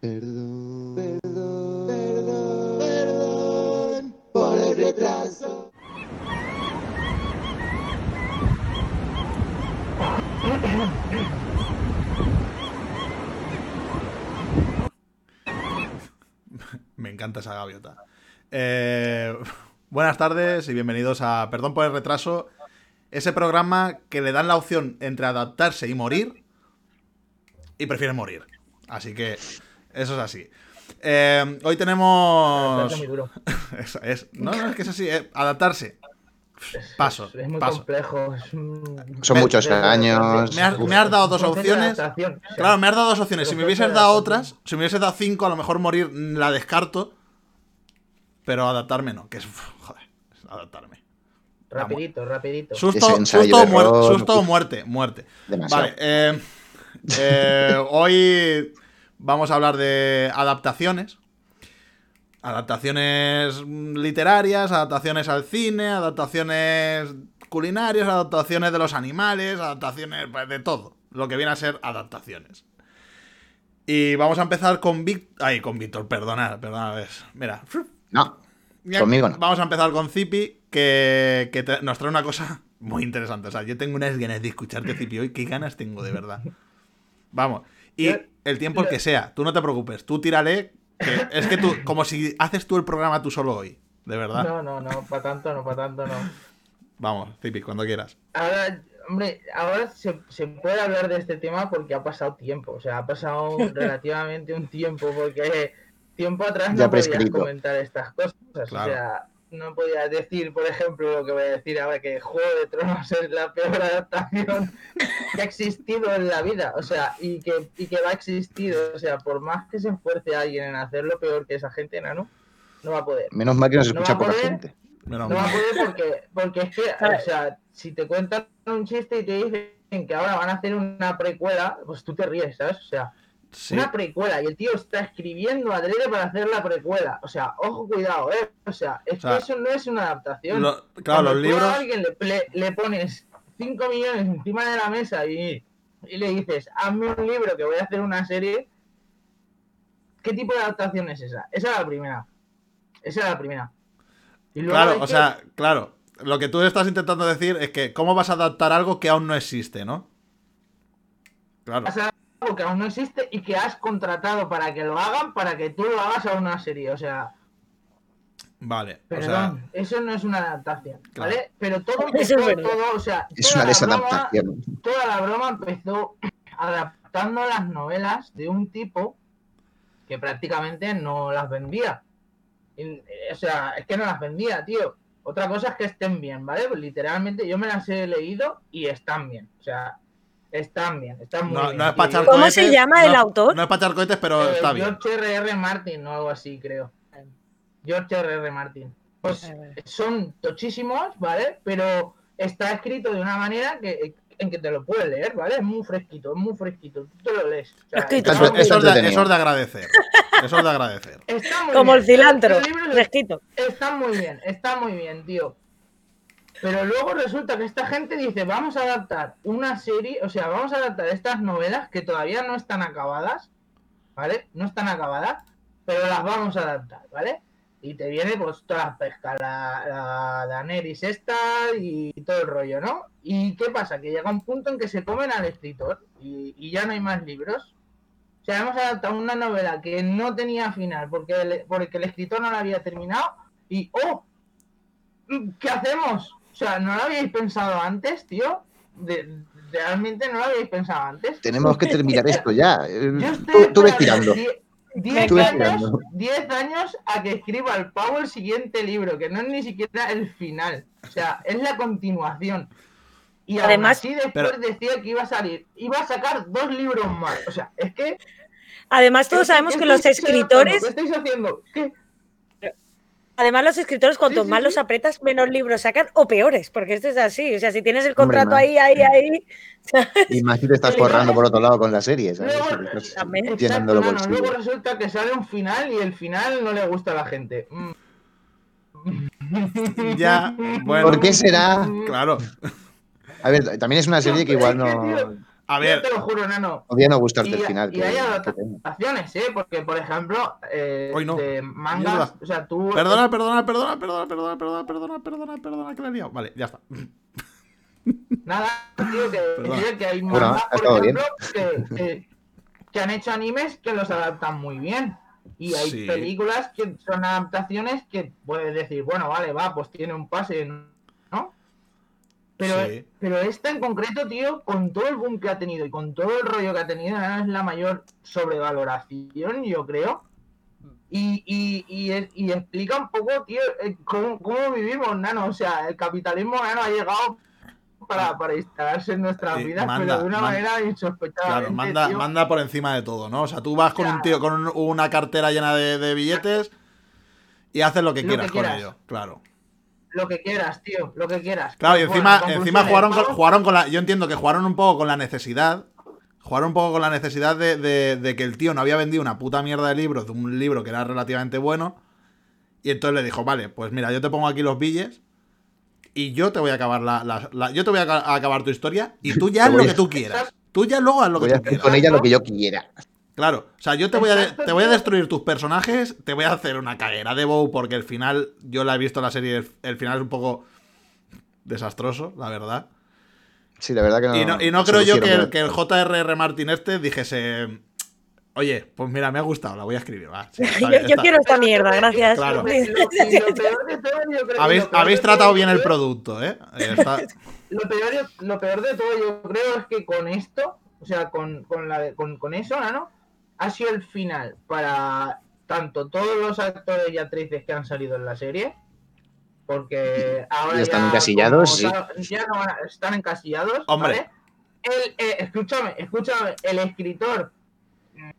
Perdón, perdón, perdón, perdón por el retraso. Me encanta esa gaviota. Eh, buenas tardes y bienvenidos a Perdón por el retraso. Ese programa que le dan la opción entre adaptarse y morir. Y prefieren morir. Así que eso es así. Eh, hoy tenemos. Es muy duro. Es- es- no, no, es que es así. eh, adaptarse. Paso. Es muy paso. complejo. es un- Son Me- muchos años. Me has, Uf. me has dado dos opciones. Claro, me has dado dos opciones. Si me hubieses dado otras, si me hubieses dado cinco, a lo mejor morir mm, la descarto. Pero adaptarme no, que es. Joder, es adaptarme. Rapidito, rapidito. Susto, susto, muer- muerte, muerte. Demasiado. Vale, eh, eh, hoy vamos a hablar de adaptaciones. Adaptaciones literarias, adaptaciones al cine, adaptaciones culinarias, adaptaciones de los animales, adaptaciones pues, de todo. Lo que viene a ser adaptaciones. Y vamos a empezar con Víctor. Ay, con Víctor, perdona, perdona, ves. Mira. No, Ya- Conmigo no. Vamos a empezar con Zipi, que, que te- nos trae una cosa muy interesante. O sea, yo tengo unas ganas de escucharte, Zipi, hoy. ¿Qué ganas tengo, de verdad? Vamos. Y el tiempo el que sea. Tú no te preocupes. Tú tírale. que es que tú, como si haces tú el programa tú solo hoy. De verdad. No, no, no, para tanto no, para tanto no. Vamos, Zipi, cuando quieras. Ahora, hombre, ahora se, se puede hablar de este tema porque ha pasado tiempo. O sea, ha pasado relativamente un tiempo porque tiempo atrás Ya no podías comentar estas cosas. Claro. O sea, no podías decir, por ejemplo, lo que voy a decir ahora, que Juego de Tronos es la peor adaptación que ha existido en la vida. O sea, y que, y que va a existir. O sea, por más que se esfuerce alguien en hacerlo peor que esa gente, Nano, no va a poder. menos mal que nos No escucha va a poca poder. gente. Menos No va a poder porque, porque es que, o sea, si te cuentan un chiste y te dicen que ahora van a hacer una precuela, pues tú te ríes, ¿sabes? O sea, Sí. una precuela y el tío está escribiendo adrede para hacer la precuela. O sea, ojo, cuidado, ¿eh? O sea, es O sea, que eso no es una adaptación. Lo- claro, Cuando los libros. a alguien le, le- le pones 5 millones encima de la mesa y, y le dices, hazme un libro que voy a hacer una serie, ¿qué tipo de adaptación es esa? Esa es la primera. Esa es la primera. Y luego hay Claro, o que- sea, claro. Lo que tú estás intentando decir es que, ¿cómo vas a adaptar algo que aún no existe, no? Claro. Que aún no existe y que has contratado para que lo hagan para que tú lo hagas a una serie. O sea, Vale. O sea, perdón, eso no es una adaptación, Claro. ¿vale? Pero todo Eso empezó, es verdad. todo, o sea, Es toda una la broma- desadaptación. toda la broma empezó adaptando las novelas de un tipo que prácticamente no las vendía. Y, eh, o sea, es que no las vendía, tío. Otra cosa es que estén bien, ¿vale? Pues literalmente yo me las he leído y están bien. O sea, están bien, están muy no, bien. no es tío. para echar Yo- ¿Cómo se llama el no- autor? No es para echar cohetes, pero Eh, está bien. George R.R. Martin o algo así, creo. George R.R. Martin. Pues son tochísimos, ¿vale? Pero está escrito de una manera que en que te lo puedes leer, ¿vale? Es muy fresquito, es muy fresquito. Tú te lo lees. O sea, Escrito. está Eso, es de, entretenido. eso es de agradecer. Eso es de agradecer. está muy Como el cilantro, fresquito. están muy bien, está muy bien, tío. Pero luego resulta que esta gente dice, vamos a adaptar una serie, o sea, vamos a adaptar estas novelas que todavía no están acabadas, ¿vale? No están acabadas, pero las vamos a adaptar, ¿vale? Y te viene pues toda la pesca, la, la Daenerys esta y todo el rollo, ¿no? ¿Y qué pasa? Que llega un punto en que se comen al escritor y, y ya no hay más libros. O sea, hemos adaptado una novela que no tenía final porque el, porque el escritor no la había terminado y ¡oh! ¿Qué hacemos? O sea, ¿no lo habíais pensado antes, tío? De- realmente no lo habíais pensado antes. Tenemos que terminar esto ya. Eh, Yo estoy Tú, tú ves tirando. die- Diez Tú ves años, tirando. 10 años a que escriba el Pau el siguiente libro, que no es ni siquiera el final. O sea, es la continuación. Y Además- además, después Pero- decía que iba a salir, iba a sacar dos libros más. O sea, es que Además, todos ¿Qué- sabemos que los escritores, ¿Qué estáis haciendo? ¿Qué? Además los escritores, cuanto Sí, sí, más sí. los apretas, menos libros sacan o peores, porque esto es así. O sea, si tienes el contrato ahí, ahí, ahí. Y más si te estás forrando por otro lado con la serie, ¿sabes? Luego-. Exacto, Luego resulta que sale un final y el final no le gusta a la gente. Mm. Ya, bueno. ¿Por qué será? Claro. A ver, también es una serie que igual no. A Yo ver, te lo juro, nano. Podría no gustarte Y- el final. y que- hay que adapta- tenga. Acciones, ¿eh? Porque, por ejemplo, eh, Hoy no. de mangas, Mierda. o sea, tú... perdona, perdona, perdona, perdona, perdona, perdona, perdona, perdona, perdona, que la he liado. Vale, ya está. Nada, tío, que, que hay mangas, por ejemplo, que, que- que han hecho animes que los adaptan muy bien. Y hay Sí. películas que son adaptaciones que puedes decir, bueno, vale, va, pues tiene un pase, ¿no? Pero, Sí. pero esta en concreto, tío, con todo el boom que ha tenido y con todo el rollo que ha tenido, es la mayor sobrevaloración, yo creo. Y, y, y, y explica un poco, tío, eh, cómo, cómo vivimos, nano. O sea, el capitalismo, nano, ha llegado para, para instalarse en nuestras Sí, vidas, manda, pero de una man- manera insospechada. Claro, manda, manda por encima de todo, ¿no? O sea, tú vas con un tío con un- una cartera llena de, de billetes y haces lo que Lo quieras que con quieras. ello, claro. Lo que quieras, tío, lo que quieras. Claro, y Bueno, encima, en encima jugaron, con, jugaron con la. Yo entiendo que jugaron un poco con la necesidad. Jugaron un poco con la necesidad de, de- de que el tío no había vendido una puta mierda de libros, de un libro que era relativamente bueno. Y entonces le dijo, vale, pues mira, yo te pongo aquí los billes. Y yo te voy a acabar la, la- la- yo te voy a ca- a acabar tu historia. Y tú ya haz lo que tú quieras. Tú ya luego haz lo que Voy a tú hacer quieras. con ella lo que yo quiera. Claro, o sea, yo te voy, a te voy a destruir tus personajes, te voy a hacer una caguera de Bow porque el final, yo la he visto en la serie, el, el final es un poco desastroso, la verdad. Sí, la verdad que no. y no, y no se creo yo que el, que el J.R.R. Martin este dijese, oye, pues mira, me ha gustado, la voy a escribir, va. sí, está Yo, bien, yo está- quiero esta mierda, gracias. Claro. Lo, y lo peor de todo, yo creo- Habéis, habéis tratado bien el producto, ¿eh? Está- Lo peor, lo peor de todo, yo creo, es que con esto, o sea, con, con, la, de- con, con eso, ¿no? Ha sido el final para tanto todos los actores y actrices que han salido en la serie, porque ahora están ya, encasillados, como sí. sa- ya no van a- están encasillados, Hombre. ¿vale? El, eh, escúchame, escúchame, el escritor... mm,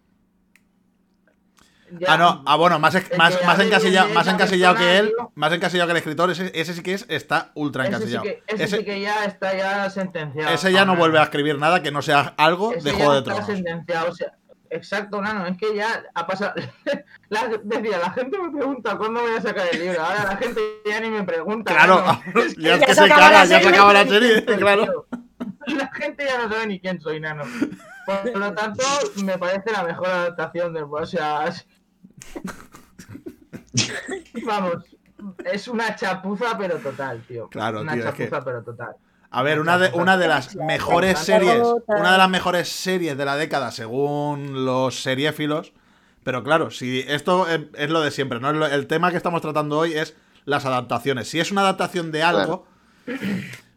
ya- Ah, no, ah, bueno, más, más, más encasillado, más encasillado que él, más encasillado que el escritor, ese, ese sí que es, está ultra ese sí, encasillado. que, ese Ese, sí que ya está ya sentenciado. ese ya no Ahora, vuelve a escribir nada que no sea algo Ese de ya Juego de está Tronos. sentenciado, o sea, exacto, Nano, es que ya ha pasado. la, decía, la gente me pregunta cuándo voy a sacar el libro. Ahora la gente ya ni me pregunta. Claro, ya es ya que se acaba ya se acaba la serie, claro. La gente ya no sabe ni quién soy, Nano. Por lo tanto, me parece la mejor adaptación del. O sea. Vamos, es una chapuza, pero total, tío. Claro, una tío, es chapuza, que- pero total. A ver, una de, una de las mejores series, una de las mejores series de la década según los seriéfilos. Pero claro, si esto es, es lo de siempre, ¿no? El tema que estamos tratando hoy es las adaptaciones. Si es una adaptación de algo,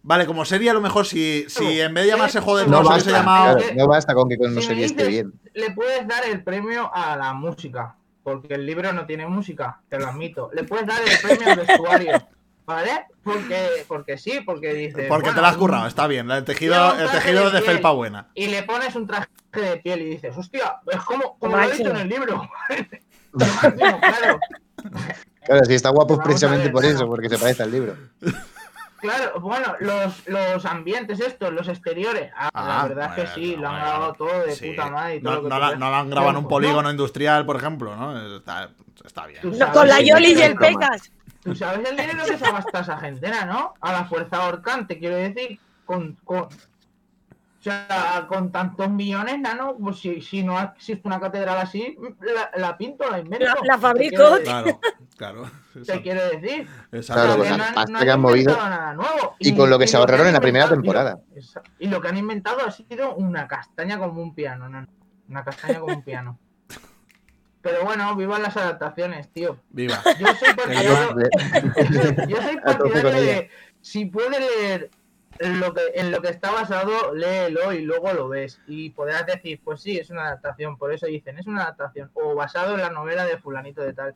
vale, como serie a lo mejor si, si en vez de llamarse Juego de No Tronos No hubiese basta, llamado... claro, no basta con que con Si una serie esté bien. Le puedes dar el premio a la música, porque el libro no tiene música, te lo admito. Le puedes dar el premio al vestuario, ¿vale? Porque, porque sí, porque dice. Porque te lo has currado, está bien. El tejido, el tejido de felpa buena. Y le pones un traje de piel y dices, hostia, es como, como lo he dicho en el libro. Claro. Claro, sí, está guapo Vamos precisamente ver, por claro. eso, porque se parece al libro. Claro, bueno, los, los ambientes estos, los exteriores. Ah, Ah, la verdad es que sí, lo han bueno, grabado todo de Sí. puta madre y todo No, lo que no la, la han grabado en un polígono no, industrial, por ejemplo, ¿no? Está, está bien. Con la Yoli y el Toma. Tú sabes el dinero que se gasta esa gente, ¿no? A la fuerza ahorcante, quiero decir, con, con, o sea, con tantos millones, nano, pues si, si no existe una catedral así, la, la pinto, la invento. La- fabrico. Claro, claro. Te quiero decir. Exacto. Claro, no- pasta no que han movido. inventado nada nuevo. Y con lo que se lo ahorraron en la primera temporada. y lo- esa- Y lo que han inventado ha sido una castaña como un piano, nano. Una castaña como un piano. Pero bueno, vivan las adaptaciones, tío. Viva. Yo soy partidario, yo soy partidario de si puedes leer en lo, que, en lo que está basado, léelo y luego lo ves. Y podrás decir, pues sí, es una adaptación. Por eso dicen, es una adaptación. O basado en la novela de fulanito de tal.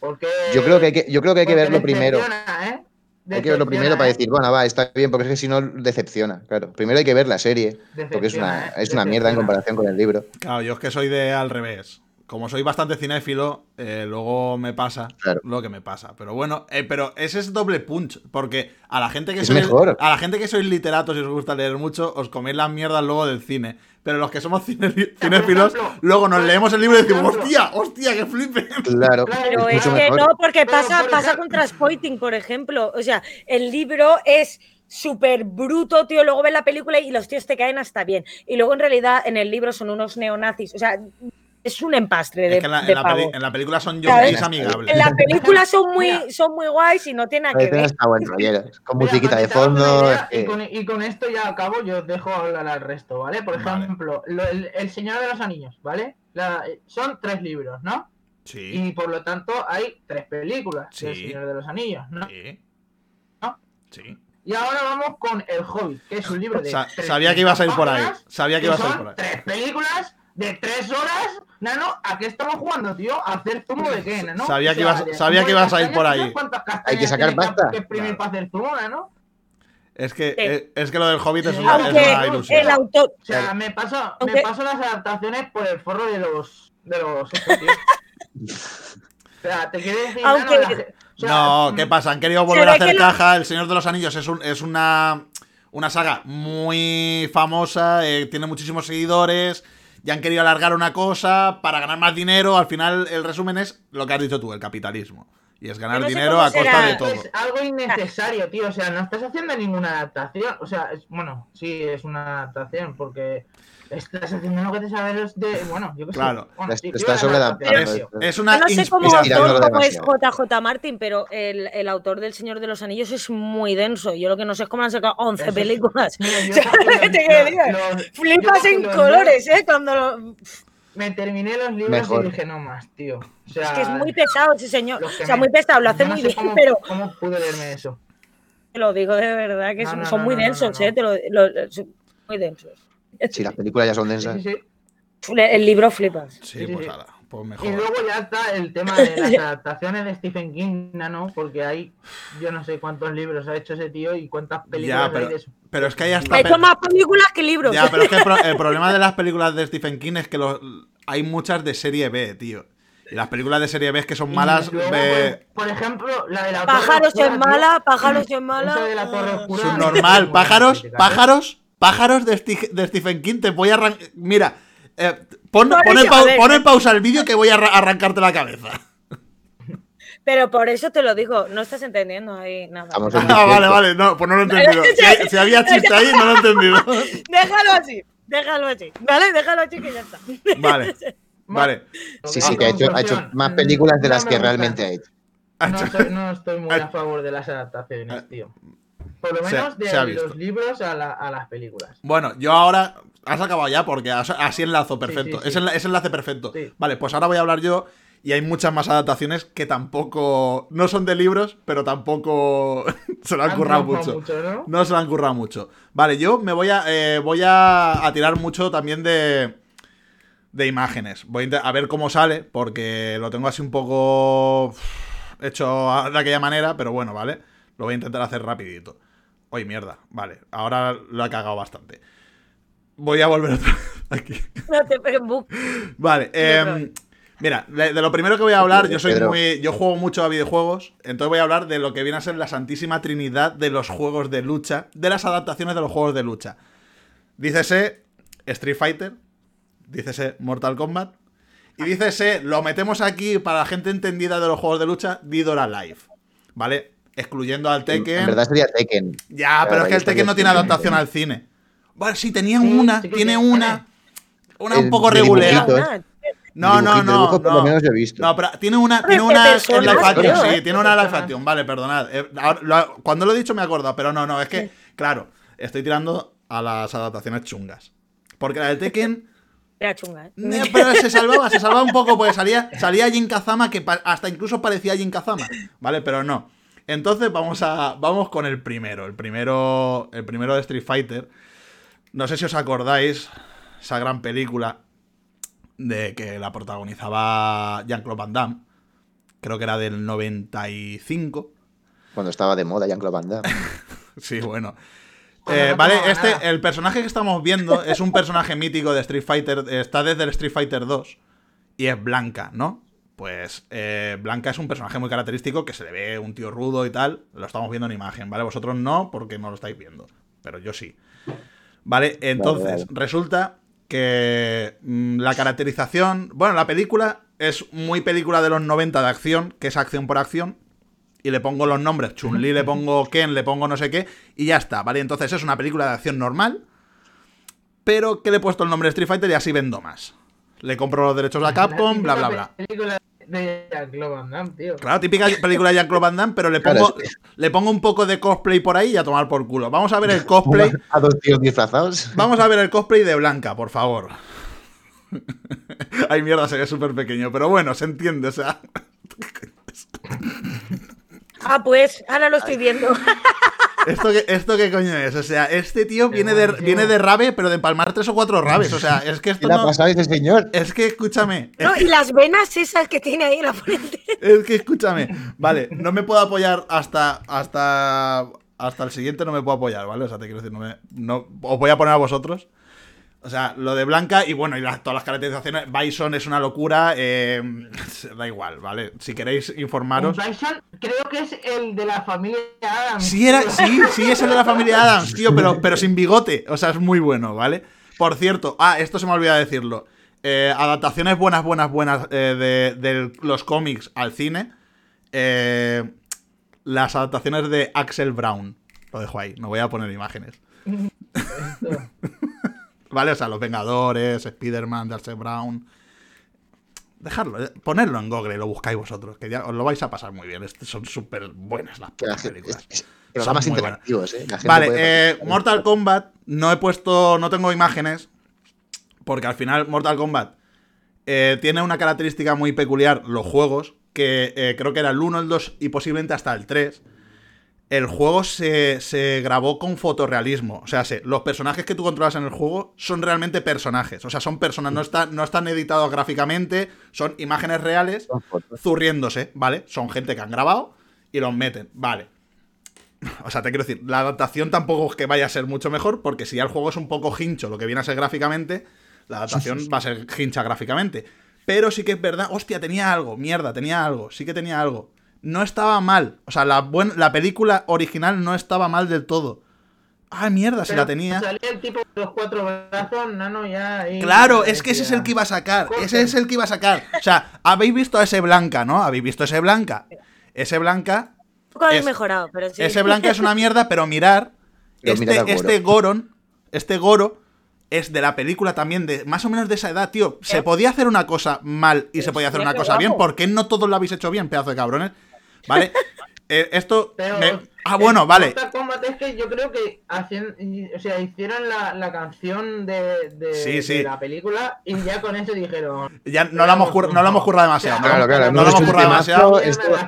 Porque... Yo creo que hay que, yo creo que, hay que verlo primero. ¿eh? Hay que verlo primero para ¿eh? decir, bueno, va, está bien, porque es que si no decepciona. Claro, primero hay que ver la serie, porque es una, ¿eh? es una mierda en comparación con el libro. Claro, yo es que soy de al revés. Como soy bastante cinéfilo, eh, luego me pasa Claro. lo que me pasa. Pero bueno, eh, pero ese es doble punch. Porque a la gente que Es sois, mejor. a la gente que sois literatos y os gusta leer mucho, os coméis las mierdas luego del cine. Pero los que somos cine- cinéfilos, ejemplo, luego nos leemos el libro y decimos, hostia, hostia, que flipe. Claro, Claro, Pero es es que mejor. no, porque pasa, pasa con Transpoiting, por ejemplo. O sea, el libro es súper bruto, tío. Luego ves la película y los tíos te caen hasta bien. Y luego en realidad en el libro son unos neonazis. O sea, es un empastre de, Es que en la, de en la pavo. peli- en la película son yonkis amigables. En la película son muy, son muy guays y no tiene nada que ver. está buen rollero. Con Mira, musiquita de fondo. idea, es y, con, y con esto ya acabo, yo os dejo hablar al resto, ¿vale? Por Vale. ejemplo, lo- el, el Señor de los Anillos, ¿vale? La- son tres libros, ¿no? Sí. Y por lo tanto hay tres películas del Sí. Señor de los Anillos, ¿no? Sí. ¿No? Sí. Y ahora vamos con El Hobbit, que es un libro de. Sa- 300 sabía que ibas a ir por ahí. Sabía que que ibas a ir por ahí. tres películas de tres horas. Nano, ¿a qué estamos jugando, tío? ¿A hacer zumo de qué, Nano? Sabía O que ibas- de sabía que ibas a ir por ¿tú ahí. Hay que sacar pasta. Que exprimir Claro. para hacer zumo, Nano? Es que, ¿Qué? es, que lo del Hobbit es una, es Aunque una ilusión. el autor. O sea, me paso, me paso las adaptaciones por el forro de los. de los. o sea, te quiero decir. Aunque- Nano, la ge- o sea, No, ¿qué pasa? Han querido volver a hacer lo- caja. El Señor de los Anillos es, un- es una, una saga muy famosa, eh, tiene muchísimos seguidores. Y han querido alargar una cosa para ganar más dinero. Al final, el resumen es lo que has dicho tú, el capitalismo. Y es ganar Yo no sé dinero a costa de todo. Es algo innecesario, tío. O sea, no estás haciendo ninguna adaptación. O sea, es, bueno, sí, es una adaptación porque estás haciendo lo que te sabes de. Bueno, yo qué sé. Claro. Bueno, sí, la adaptación, tío. Es una Yo no sé cómo autor como es. JJ Martin, pero el, el autor del Señor de los Anillos es muy denso. Yo lo que no sé es cómo han sacado 11 Eso es- películas. Flipas en colores, ¿eh? Cuando lo... Me terminé los libros Mejor. y dije, no más, tío. O sea, Es que es muy pesado ese señor. O sea, me- muy pesado, lo hace no muy sé bien, cómo- pero ¿Cómo pude leerme eso? te lo digo de verdad que No, son, no, son no, muy densos, no. ¿eh? Te lo, lo- son muy densos. Si las películas ya son densas. sí, sí. El libro flipas. Sí, pues sí. ala, pues Y mejor. luego ya está el tema de las adaptaciones de Stephen King, ¿no? Porque hay, yo no sé cuántos libros ha hecho ese tío y cuántas películas Ya, pero, hay de eso. pero es que hay hasta. Ha hecho más películas que libros. Ya, pero es que el, pro- el problema de las películas de Stephen King es que los- hay muchas de serie B, tío. Y las películas de serie B es que son Y malas. luego, ve- Por, ejemplo, la de la Pájaros Torre es Oscura, tío. mala, pájaros es mala. Esa de la Torre Oscura. Subnormal. Pájaros, ¿eh? pájaros, pájaros de, Sti- de Stephen King. Te voy a arrancar. Mira, eh, pon, pon en pon en pausa el vídeo que voy a arra- arrancarte la cabeza. Pero por eso te lo digo, no estás entendiendo ahí nada. Ah, vale, vale, no, pues no lo he entendido. Si, hay- si había chiste ahí, no lo he entendido. Déjalo así, déjalo así. ¿Vale? Déjalo así que ya está. Vale, vale. Sí, sí, que ha hecho, ha hecho más películas de no las que realmente ha hecho. No estoy, no estoy muy a favor de las adaptaciones, tío. Por lo Se- menos de se los libros a, la- a las películas. Bueno, yo ahora. Has acabado ya porque as- así enlazo perfecto. sí, sí. Es, enla- es enlace perfecto. Vale, pues ahora voy a hablar yo. Y hay muchas más adaptaciones que tampoco. No son de libros, pero tampoco se lo han Han currado triunfado mucho. ¿no? No se lo han currado mucho. Vale, yo me voy a. eh, voy a, a tirar mucho también de. De imágenes. Voy a, a ver cómo sale, porque lo tengo así un poco. Hecho de aquella manera, pero bueno, ¿vale? Lo voy a intentar hacer rapidito. Oye, mierda. Vale, ahora lo he cagado bastante. Voy a volver otra vez aquí. No te Vale, em, mira, de, lo primero que voy a hablar, yo soy muy. Yo juego mucho a videojuegos, entonces voy a hablar de lo que viene a ser la santísima trinidad de los juegos de lucha, de las adaptaciones de los juegos de lucha. Dícese Street Fighter, dícese Mortal Kombat, y dícese, lo metemos aquí para la gente entendida de los juegos de lucha, Didora Live. ¿Vale? Excluyendo al Tekken. En verdad sería Tekken. Ya, pero es Claro, que el Tekken no tiene adaptación al cine. Vale, sí, tenían Sí, una, sí tiene tiene. una. Una un poco. Nada. No, no, no. dibujo por no. lo menos he visto. No, pero tiene una, tiene una en personas, live action, sí, ¿eh? tiene una en live Personas. action, vale, perdonad. Eh, cuando lo he dicho me acuerdo, pero no, no, es que, claro, estoy tirando a las adaptaciones chungas. Porque la de Tekken, Era chunga, ¿eh? eh, pero se salvaba, se salvaba un poco, porque salía, salía Jin Kazama, que hasta incluso parecía Jin Kazama, ¿vale? Pero no. Entonces vamos a vamos con el primero, el primero, el primero de Street Fighter. No sé si os acordáis, esa gran película de que la protagonizaba Jean-Claude Van Damme. Creo que era del 95. Cuando estaba de moda Jean-Claude Van Damme. Sí, bueno. Eh, no vale, este, nada. el personaje que estamos viendo es un personaje mítico de Street Fighter. Está desde el Street Fighter 2. Y es Blanca, ¿no? Pues eh, Blanca es un personaje muy característico que se le ve un tío rudo y tal. Lo estamos viendo en imagen, ¿vale? Vosotros no, porque no lo estáis viendo. Pero yo sí. Vale, entonces, vale. resulta que mm, la caracterización. Bueno, la película es muy película de los 90 de acción, que es acción por acción. y le pongo los nombres, Chun-Li, le pongo Ken, le pongo no sé qué, y ya está, ¿vale? Entonces es una película de acción normal, pero que le he puesto el nombre de Street Fighter y así vendo más. Le compro los derechos a Capcom, bla, bla, bla. Película de Jean-Claude Van Damme, tío. Claro, típica película de Jean-Claude Van Damme, pero le pongo, Claro, es le pongo un poco de cosplay por ahí y a tomar por culo. Vamos a ver el cosplay. A dos tíos disfrazados. Vamos a ver el cosplay de Blanca, por favor. Ay, mierda, se ve súper pequeño, pero bueno, se entiende, o sea. Ah, pues, ahora lo estoy viendo. ¿Esto qué, ¿Esto qué coño es? O sea, este tío viene de, viene de rave, pero de empalmar tres o cuatro raves. O sea, es que ¿Qué esto le ha no. pasado a ese señor? Es que escúchame. Es No, y las venas esas que tiene ahí en la frente. Es que escúchame, vale, no me puedo apoyar hasta hasta hasta el siguiente no me puedo apoyar, ¿vale? O sea, te quiero decir, no me no os voy a poner a vosotros. O sea, lo de Blanca y bueno, y las- todas las caracterizaciones, Bison es una locura, eh, da igual, ¿vale? Si queréis informaros. Bison creo que es el de la familia Adams. Sí, era, sí, sí, es el de la familia Adams, tío, pero, pero sin bigote. O sea, es muy bueno, ¿vale? Por cierto, ah, esto se me olvidó decirlo. Eh, adaptaciones buenas, buenas, buenas eh, de, de los cómics al cine. Eh, las adaptaciones de Axel Brown. Lo dejo ahí, no voy a poner imágenes. ¿Vale? O sea, Los Vengadores, Spider-Man de Axel Brown. Dejarlo, eh, ponerlo en Google y lo buscáis vosotros, que ya os lo vais a pasar muy bien. Son súper buenas las películas. Programas muy interactivos, ¿eh? La gente Vale, puede eh. Mortal Kombat, no he puesto, no tengo imágenes, porque al final Mortal Kombat eh, tiene una característica muy peculiar, los juegos, que eh, creo que era el 1, el 2 y posiblemente hasta el 3. El juego se, se grabó con fotorrealismo. O sea, se- los personajes que tú controlas en el juego son realmente personajes. O sea, son personas, no, está- no están editados gráficamente, son imágenes reales zurriéndose, ¿vale? Son gente que han grabado y los meten, vale. O sea, te quiero decir, la adaptación tampoco es que vaya a ser mucho mejor, porque si ya el juego es un poco hincho, lo que viene a ser gráficamente, la adaptación va a ser hincha gráficamente. Pero sí que es verdad, hostia, tenía algo, mierda, tenía algo, sí que tenía algo. No estaba mal, o sea, la, buen- la película original no estaba mal del todo. Ah, mierda, si la tenía. Salía el tipo de los cuatro brazos, nano, ya. ahí, Claro, es que ese es el que iba a sacar. Ese es el que iba a sacar. O sea, habéis visto a ese Blanca, ¿no? Habéis visto a ese Blanca. Ese Blanca. Un poco habéis Es- mejorado, pero sí. Ese Blanca es una mierda, pero mirar. Este, Goro. este Goron. Este Goro. Es de la película también, de más o menos de esa edad, tío. Se podía hacer una cosa mal y se podía hacer una cosa bien. ¿Por qué no todos lo habéis hecho bien, pedazo de cabrones? ¿Vale? Eh, esto. Pero, me- Ah, bueno, en vale. Mortal Kombat es que yo creo que hacían, o sea, hicieron la, la canción de, de- Sí, sí. de la película y ya con eso dijeron. Ya no la hemos, cur- no la hemos currado demasiado. ¿no? Claro, claro, no lo hemos hecho currado un demasiado.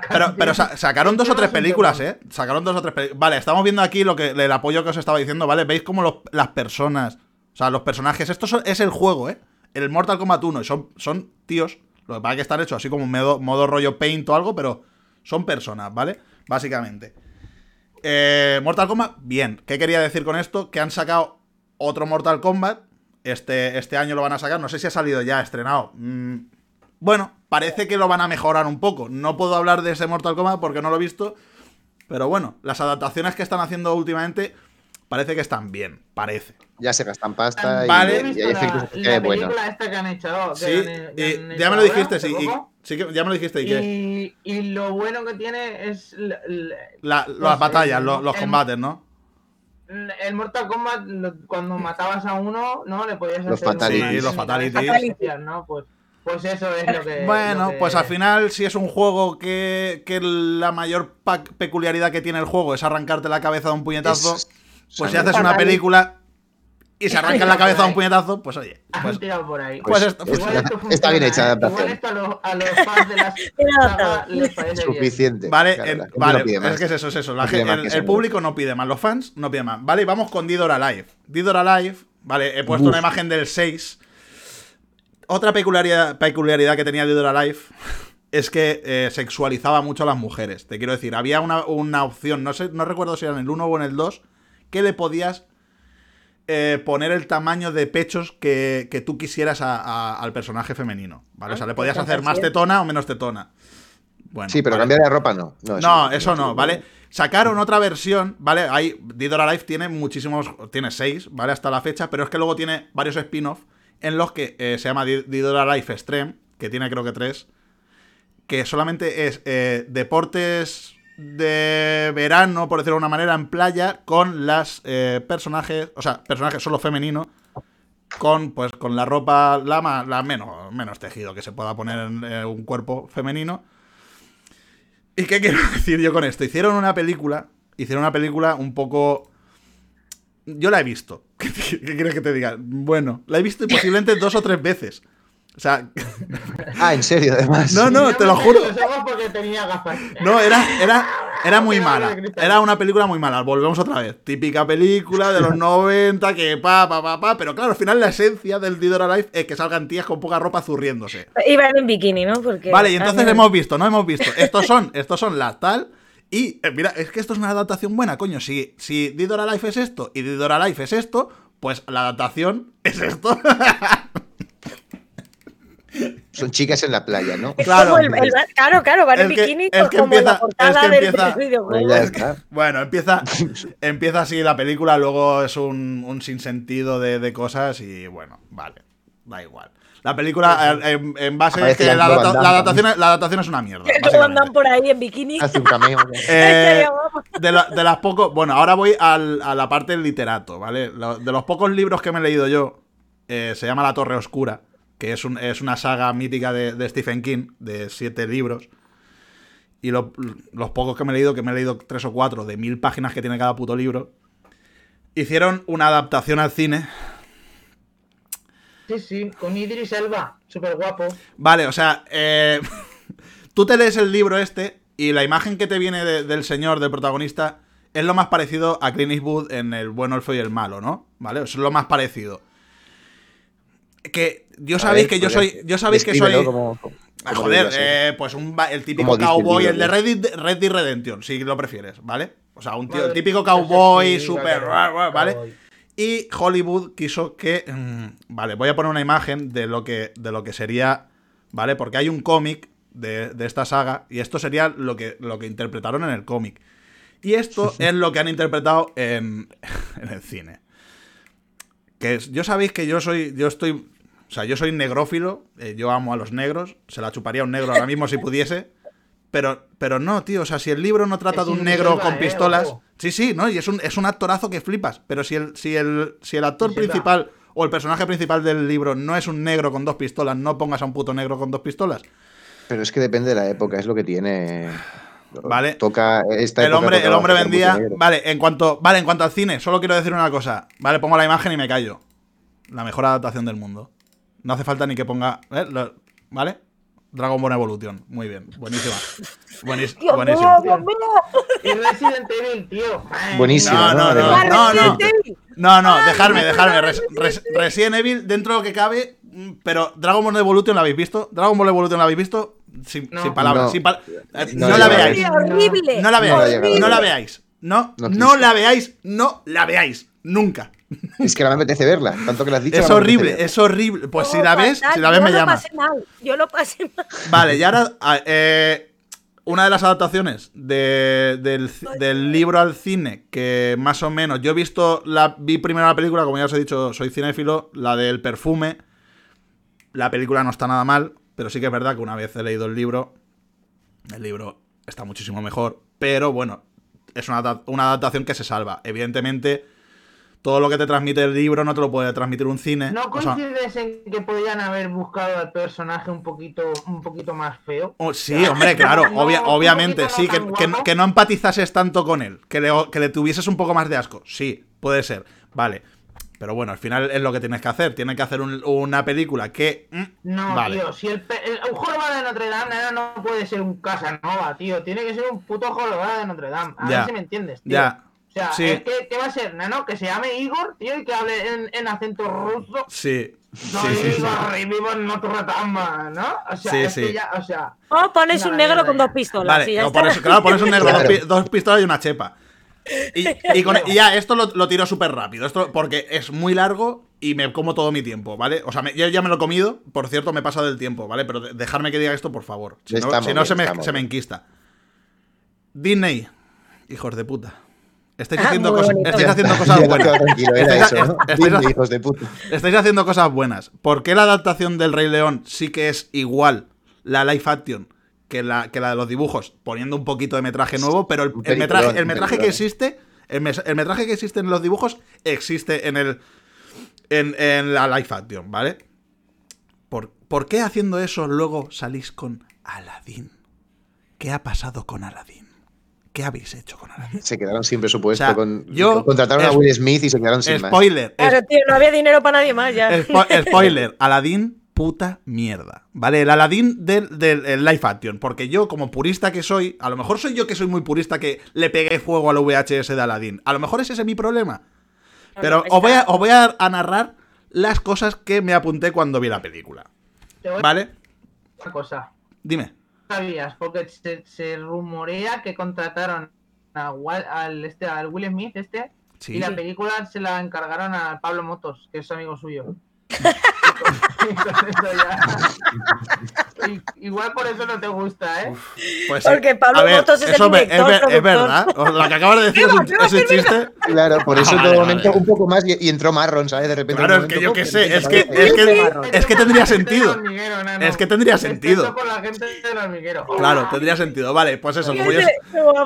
Pero, pero sa- sacaron dos o tres películas, ¿eh? Sacaron dos o tres películas. Vale, estamos viendo aquí lo que el apoyo que os estaba diciendo, ¿vale? Veis como los- las personas, o sea, los personajes, esto son- es el juego, ¿eh? El Mortal Kombat 1, y son, son tíos, lo que pasa es que están hechos así como modo, modo rollo paint o algo, pero son personas, ¿vale? Básicamente. Eh, Mortal Kombat, bien. ¿Qué quería decir con esto? Que han sacado otro Mortal Kombat. Este, este año lo van a sacar. No sé si ha salido ya, estrenado. Mm, bueno, parece que lo van a mejorar un poco. No puedo hablar de ese Mortal Kombat porque no lo he visto. Pero bueno, las adaptaciones que están haciendo últimamente parece que están bien. Parece. Ya se gastan pasta y, Vale. Y hay la, efectos la especiales buenos. película esta que han hecho. que Sí, han- que y han ya hecho me lo ahora, dijiste, sí. y- sí que ya me lo dijiste. ¿Y qué? Y, y lo bueno que tiene es la- la- La- pues, las batallas, el- los, los el- combates, ¿no? el Mortal Kombat, lo- cuando matabas a uno, ¿no? Le podías Los hacer una fatalities. Sí, los fatalities. ¿no? Pues, pues eso es lo que. Bueno, lo que- pues al final, si es un juego que, que la mayor peculiaridad que tiene el juego es arrancarte la cabeza de un puñetazo, Es- pues si haces una película y se arranca la cabeza un puñetazo, pues oye, Han pues, tirado por ahí. pues Pues esto- pues Igual esto está bien funciona, hecha adaptación. Igual esto a los, a los fans de las les parece bien. Suficiente. Vale, Claro, en- vale no es que es eso, es eso. La No gente- el, el público no pide más, los fans no piden más. Vale, y vamos con Didor Alive. Didor Alive, vale, he puesto Uf. una imagen del 6. Otra peculiaridad, peculiaridad que tenía Didor Alive es que eh, sexualizaba mucho a las mujeres. Te quiero decir, había una, una opción, no sé, no recuerdo si era en el 1 o en el 2, que le podías eh, poner el tamaño de pechos que, que tú quisieras a- a- al personaje femenino. ¿Vale? O sea, le podías pues hacer más tetona o menos tetona. Bueno, Sí, pero vale. cambiar de ropa no. No, No, eso no, ¿vale? Sacaron otra versión, ¿vale? Hay, Didor Alive tiene muchísimos, tiene seis, ¿vale? Hasta la fecha, pero es que luego tiene varios spin-off en los que eh, se llama Di- Didor Alive Extreme, que tiene creo que tres, que solamente es eh, deportes de verano, por decirlo de una manera, en playa, con las eh, personajes, o sea, personajes solo femeninos, con pues con la ropa la, la menos, menos tejido que se pueda poner en eh, un cuerpo femenino. ¿Y qué quiero decir yo con esto? Hicieron una película, hicieron una película un poco... Yo la he visto. ¿Qué, qué quieres que te diga? Bueno, la he visto posiblemente dos o tres veces. O sea, Ah, en serio, además. no, no, te lo juro. los ojos porque tenía gafas. No, era, era, era muy mala. Era una película muy mala. Volvemos otra vez. Típica película de los 90 que pa, pa, pa, pa. Pero claro, al final la esencia del Dead or Alive es que salgan tías con poca ropa zurriéndose. Iban en bikini, ¿no? Porque, Vale, y entonces Ah, no. hemos visto, no hemos visto. Estos son, estos son las tal. Y eh, mira, es que esto es una adaptación buena, coño. Si, si Dead or Alive es esto y Dead or Alive es esto, pues la adaptación es esto. Son chicas en la playa, ¿no? Claro. el- el- claro, claro, van en Es que- bikini es pues, que como en la empieza- portada es que del empieza- videojuego. Pues. Bueno, empieza, empieza así la película, luego es un, un sinsentido de, de cosas y bueno, vale, da igual. La película, eh, en, en base es que la, adaptación, es- la adaptación es una mierda. Que básicamente. andan por ahí en bikini. Hace un cameo. Eh, de, la- de las pocos. Bueno, ahora voy al- a la parte del literato, ¿vale? Lo- de los pocos libros que me he leído yo, eh, se llama La Torre Oscura, que es, un- es una saga mítica de, de Stephen King, de siete libros. Y lo- los pocos que me he leído, que me he leído tres o cuatro, de mil páginas que tiene cada puto libro, hicieron una adaptación al cine. Sí, sí, con Idris Elba, súper guapo. Vale, o sea, eh, tú te lees el libro este y la imagen que te viene de- del señor, del protagonista, es lo más parecido a Clint Eastwood en El bueno, el feo y el malo, ¿no? ¿Vale? Es lo más parecido. Que yo A sabéis ver, que yo pues, soy. Yo sabéis que soy. como- como- Ah, joder, eh, pues un, el típico el cowboy, el de ¿no? Red Dead, Red Dead Redemption, si lo prefieres, ¿vale? O sea, un tío, Vale, típico cowboy, sí, súper. vale. Y Hollywood quiso que. mm, vale, voy a poner una imagen de lo que, de lo que sería. ¿Vale? Porque hay un cómic de, de esta saga. Y esto sería lo que, lo que interpretaron en el cómic. Y esto es lo que han interpretado en, en el cine. Que es, yo sabéis que yo soy. Yo estoy. O sea, yo soy negrófilo. eh, yo amo a los negros. Se la chuparía a un negro ahora mismo si pudiese. Pero, pero no, tío. O sea, si el libro no trata de un negro Elba, con eh, pistolas. ojo. Sí, sí, ¿no? Y es un, es un actorazo que flipas. Pero si el, si el, si el actor principal o el personaje principal del libro no es un negro con dos pistolas, no pongas a un puto negro con dos pistolas. Pero es que depende de la época, es lo que tiene. Vale. Toca esta El hombre, el hombre vendía. Vale, en cuanto. Vale, en cuanto al cine, solo quiero decir una cosa. Vale, pongo la imagen y me callo. La mejor adaptación del mundo. No hace falta ni que ponga. ¿eh? Lo- ¿Vale? Dragon Ball Evolution. Muy bien. Buenísima. Buenis- Dios buenísimo. mío, Dios mío. Y Resident Evil, tío. Buenísimo, No, no, ¿no? no, no, no. Dejarme, me dejarme. Res- Res- Resident Evil, dentro de lo que cabe. mm, Pero Dragon Ball Evolution la habéis visto. Dragon Ball Evolution la habéis visto. Sin, No. sin palabras. No. sin pal- eh, No no, he la veáis. Horrible. No la veáis. No la veáis. No, No no quise. la veáis. No la veáis. Nunca. Es que no me apetece verla, tanto que la has dicho. Es horrible, verla. es horrible. Pues si la ves, fatal. si la ves Yo me llamas. Yo lo pasé mal. Vale, y ahora a- eh, una de las adaptaciones de- del, del libro al cine que más o menos yo he visto la vi primero la película, como ya os he dicho, soy cinéfilo, la del perfume. La película no está nada mal, pero sí que es verdad que una vez he leído el libro, el libro está muchísimo mejor, pero bueno, es una, una adaptación que se salva. Evidentemente, todo lo que te transmite el libro no te lo puede transmitir un cine. ¿No o sea, coincides en que podrían haber buscado al personaje un poquito, un poquito más feo? Oh, sí, hombre, claro, obvia- obviamente, sí, que, que, que no empatizases tanto con él, que le, que le tuvieses un poco más de asco, sí, puede ser, vale. Pero bueno, al final es lo que tienes que hacer, tienes que hacer un- una película que... mm, No, vale. tío, si el, pe- el, un jorobado de Notre Dame no, no puede ser un Casanova, tío. Tiene que ser un puto jorobado de Notre Dame. A Ya, ver si me entiendes, tío. Ya, O sea, sí. es que, ¿qué va a ser? ¿Nano? Que se llame Igor, tío, y que hable en, en acento ruso. sí, No, sí, sí, sí. Vivo en Notre Dame, ¿no? O sea, Sí, es sí. que ya, o sea... O pones un negro con dos pistolas. Vale, y ya no, está. pones- claro, pones un negro, dos, Claro. pi- dos pistolas y una chepa. Y, y con- y ya, esto lo, lo tiro súper rápido, esto porque es muy largo y me como todo mi tiempo, ¿vale? O sea, me- yo ya me lo he comido, por cierto, me he pasado del tiempo, ¿vale? Pero de- dejarme que diga esto, por favor. Si no, estamos si no bien, se, me, se me enquista. Disney, hijos de puta. Estáis Ah, haciendo, cosas, estáis haciendo cosas buenas. Estáis- eso, ¿no? estáis- Disney, hijos de puta. Estáis haciendo cosas buenas. ¿Por qué la adaptación del Rey León sí que es igual, la live action, que la, que la de los dibujos, poniendo un poquito de metraje nuevo, pero el, metraje, el metraje que existe, el, mes- el metraje que existe en los dibujos, existe en el. En, en la live action, ¿vale? ¿Por, ¿Por qué haciendo eso luego salís con Aladdin? ¿Qué ha pasado con Aladdin? ¿Qué habéis hecho con Aladdin? Se quedaron sin presupuesto. O sea, con, yo- contrataron a Will Smith y se quedaron sin más. Spoiler. es- Claro, tío, no había dinero para nadie más ya. Spo- spoiler, Aladdin, puta mierda. ¿Vale? El Aladdin del, del el live action. Porque yo, como purista que soy, a lo mejor soy yo que soy muy purista que le pegué fuego al VHS de Aladdin. A lo mejor ese es mi problema. Pero os voy, a, os voy a, narrar las cosas que me apunté cuando vi la película. ¿Vale? una cosa. Dime. sabías, porque se, se rumorea que contrataron a Wal- al, este, al Will Smith este Sí. y la película se la encargaron a Pablo Motos, que es amigo suyo. Igual por eso no te gusta, ¿eh? Pues, Porque Pablo ver, Motos es el es, verdad. Lo que acabas de decir es un, es un chiste. Claro, por eso Ah, en vale, todo momento vale. un poco más y, y entró Marron, ¿sabes? De repente. Claro, es que yo qué ¡pum! sé, es que- es que- aparecer. es que tendría sentido. Es que tendría sentido. Claro, tendría sentido. Vale, pues eso. Como yo,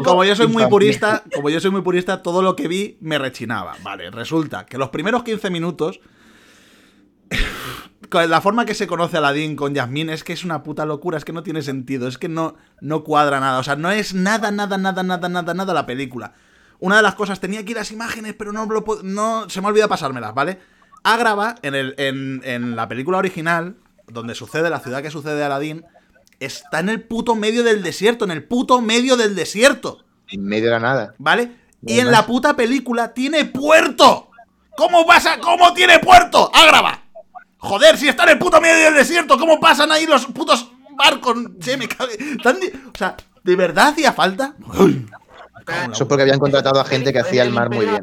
como soy muy purista, como yo soy muy purista, todo lo que vi me rechinaba. Vale, resulta que los primeros 15 minutos. La forma que se conoce a Aladdin con Yasmín es que es una puta locura, es que no tiene sentido, es que no, no cuadra nada. O sea, no es nada, nada, nada, nada, nada, nada la película. Una de las cosas, tenía aquí las imágenes, pero no, lo no se me olvida pasármelas, ¿vale? Agrava, en, el, en, en la película original, donde sucede la ciudad que sucede Aladdin, está en el puto medio del desierto, en el puto medio del desierto, En medio de la nada. ¿vale? Y en la puta película tiene puerto. ¿Cómo pasa? ¿Cómo tiene puerto? Agrava. Joder, si está en el puto medio del desierto, ¿cómo pasan ahí los putos barcos? O sea, ¿de verdad hacía falta? Eso es porque habían contratado a gente que hacía el mar muy bien.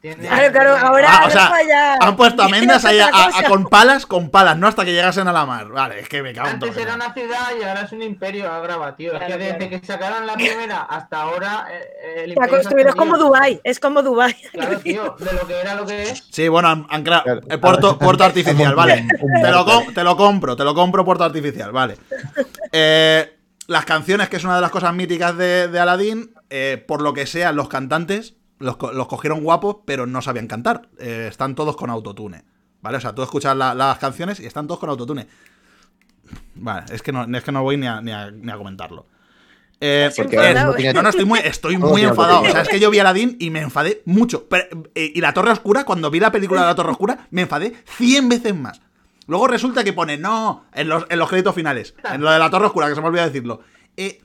Claro, claro, ahora Ah, o sea, han puesto a Mendas ahí a, con palas, con palas, no hasta que llegasen a la mar. Vale, es que me cago en todo. Antes era una ciudad y ahora es un imperio agrava, tío. Es Claro, que desde claro. que sacaron la primera hasta ahora eh, eh, el Está imperio se ha construido, es como. Dubai, es como Dubai. Claro, tío, de lo que era lo que es. Sí, bueno, han, han creado Claro. eh, puerto, puerto artificial, vale. Te lo, te lo compro, te lo compro puerto artificial, vale. Eh, las canciones, que es una de las cosas míticas de, de Aladdin, eh, por lo que sea, los cantantes los, los cogieron guapos, pero no sabían cantar. Eh, están todos con autotune, ¿vale? O sea, tú escuchas la- las canciones y están todos con autotune. Vale, es que no, es que no voy ni a, ni a- ni a comentarlo. Eh, Porque eh, mismo tiene- no, no, estoy muy, estoy muy enfadado. O sea, es que yo vi Aladdin y me enfadé mucho. Pero, eh, y la Torre Oscura, cuando vi la película de la Torre Oscura, me enfadé 100 veces más. Luego resulta que pone, no, en los, en los créditos finales, en lo de la Torre Oscura, que se me olvidó decirlo. eh,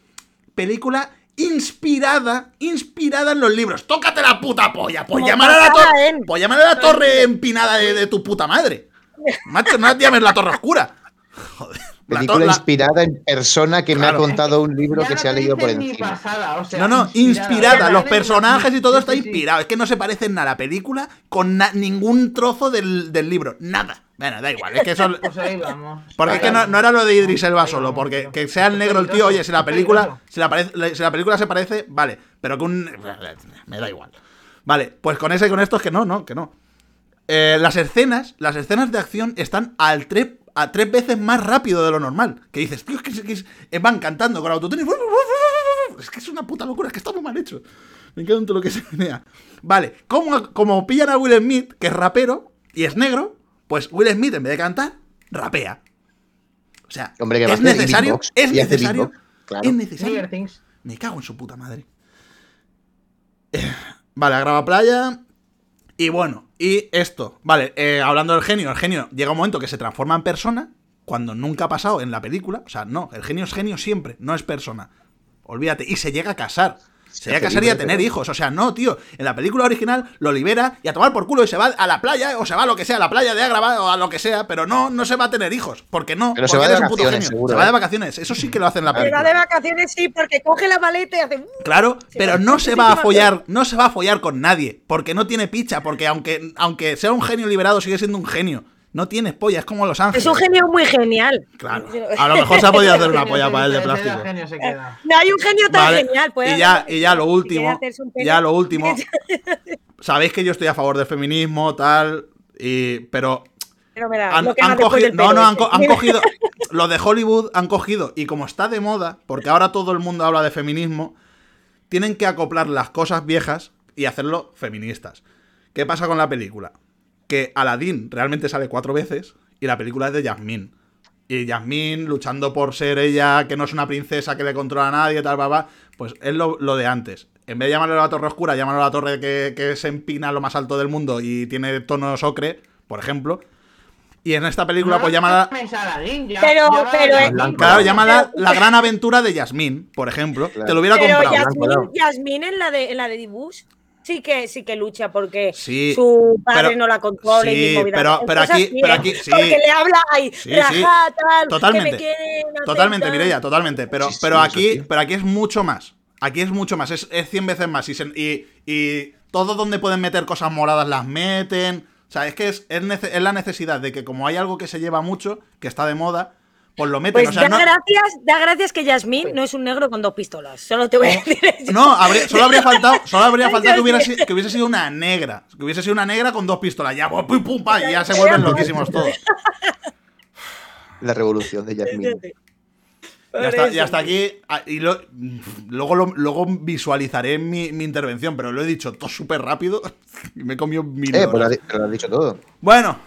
película inspirada, inspirada en los libros. ¡Tócate la puta polla! Pues llamar a la torre. en- Pues llamar a la torre empinada de, de tu puta madre. Macho, no la llames la Torre Oscura. Joder. Película la- inspirada en persona que me ha contado un libro Ya que no se ha leído por encima. pasada, o sea, No, no, inspirada. Los personajes y todo sí, está sí, sí. inspirado. Es que no se parecen a la película con ningún trozo del, del libro. Nada. Bueno, da igual. Es que eso. Pues ahí vamos. Porque es que no, no era lo de Idris Elba solo, porque que sea el negro el tío, oye, si la película, si la, parece- si la película se parece, vale, pero que un... Me da igual. Vale, pues con ese y con esto es que no, no, que no. Eh, las escenas, las escenas de acción están al tres, a tres veces más rápido de lo normal. Que dices, tío, es que, es que es- eh, van cantando con autotune. Es que es una puta locura, es que está muy mal hecho. Me encanta lo que se menea. Vale, como, como pillan a Will Smith, que es rapero y es negro, pues Will Smith, en vez de cantar, rapea. O sea, Hombre, que es necesario, es necesario, claro. es necesario. Me cago en su puta madre. Eh, Vale, agrava playa. Y bueno, y esto. Vale, eh, hablando del genio, el genio llega un momento que se transforma en persona, cuando nunca ha pasado en la película. O sea, no, el genio es genio siempre, no es persona. Olvídate. Y se llega a casar. Se llega a casar y a tener hijos. O sea, no, tío. En la película original lo libera y a tomar por culo y se va a la playa, o se va a lo que sea, a la playa de Agrava o a lo que sea, pero no, no se va a tener hijos. Porque no. Pero se porque va de eres un puto vacaciones, genio. seguro, Se va de vacaciones. Eso sí que lo hace en la Se película. va de vacaciones, sí, porque coge la maleta y hace. Claro, Se pero no se va a follar, no se va a follar con nadie, porque no tiene picha, porque aunque, aunque sea un genio liberado, sigue siendo un genio. No tienes polla, es como Los Ángeles. Es un genio muy genial. Claro. A lo mejor se ha podido hacer una polla para él de plástico. genio se queda. No hay un genio tan Vale, genial, pues. y ya, y ya lo último, ya lo último. Sabéis que yo estoy a favor del feminismo, tal, y, pero da. Han, lo cogido, no, no, han, han cogido. Los de Hollywood han cogido. Y como está de moda, porque ahora todo el mundo habla de feminismo, tienen que acoplar las cosas viejas y hacerlo feministas. ¿Qué pasa con la película? Que Aladdin realmente sale cuatro veces y la película es de Jasmine. Y Jasmine luchando por ser ella, que no es una princesa que le controla a nadie, tal, va, va, pues es lo, lo de antes. En vez de llamarlo la torre oscura, llámalo la torre que, que se empina a lo más alto del mundo y tiene tonos ocre, por ejemplo. Y en esta película, pues llámala. llames Aladdin, ya- Pero- pero. Claro, Pero- llámala la gran aventura de Yasmín, por ejemplo. Claro. Te lo hubiera Pero comprado. Yasmín- Yasmín, Yasmín en la de en la de Dibush sí que sí que lucha porque Sí, su padre pero- no la controla y sí, movidas. pero- pero aquí- pero aquí- sí. porque le habla ahí tal, Totalmente. que me quieren Totalmente, tal. Mireia, totalmente. Pero, pero aquí, pero aquí es mucho más. Aquí es mucho más, es, es 100 veces más. Y, se- y, y todo donde pueden meter cosas moradas las meten. O sea, es que es, es, nece- es la necesidad de que como hay algo que se lleva mucho, que está de moda, pues lo meten. Pues o sea, da no, gracias, da gracias que Yasmín no es un negro con dos pistolas. Solo te voy a decir eso. no, habría- solo habría faltado, solo habría faltado que, hubiera, que hubiese sido una negra. Que hubiese sido una negra con dos pistolas. Ya, pues, pum, pum, pa, y ya se vuelven loquísimos todos. La revolución de Jasmine. Ya está, ya está aquí. ah, Y lo- luego, lo- luego visualizaré mi, mi intervención, pero lo he dicho todo súper rápido y me he comido mil Eh, pues lo has dicho todo. Bueno,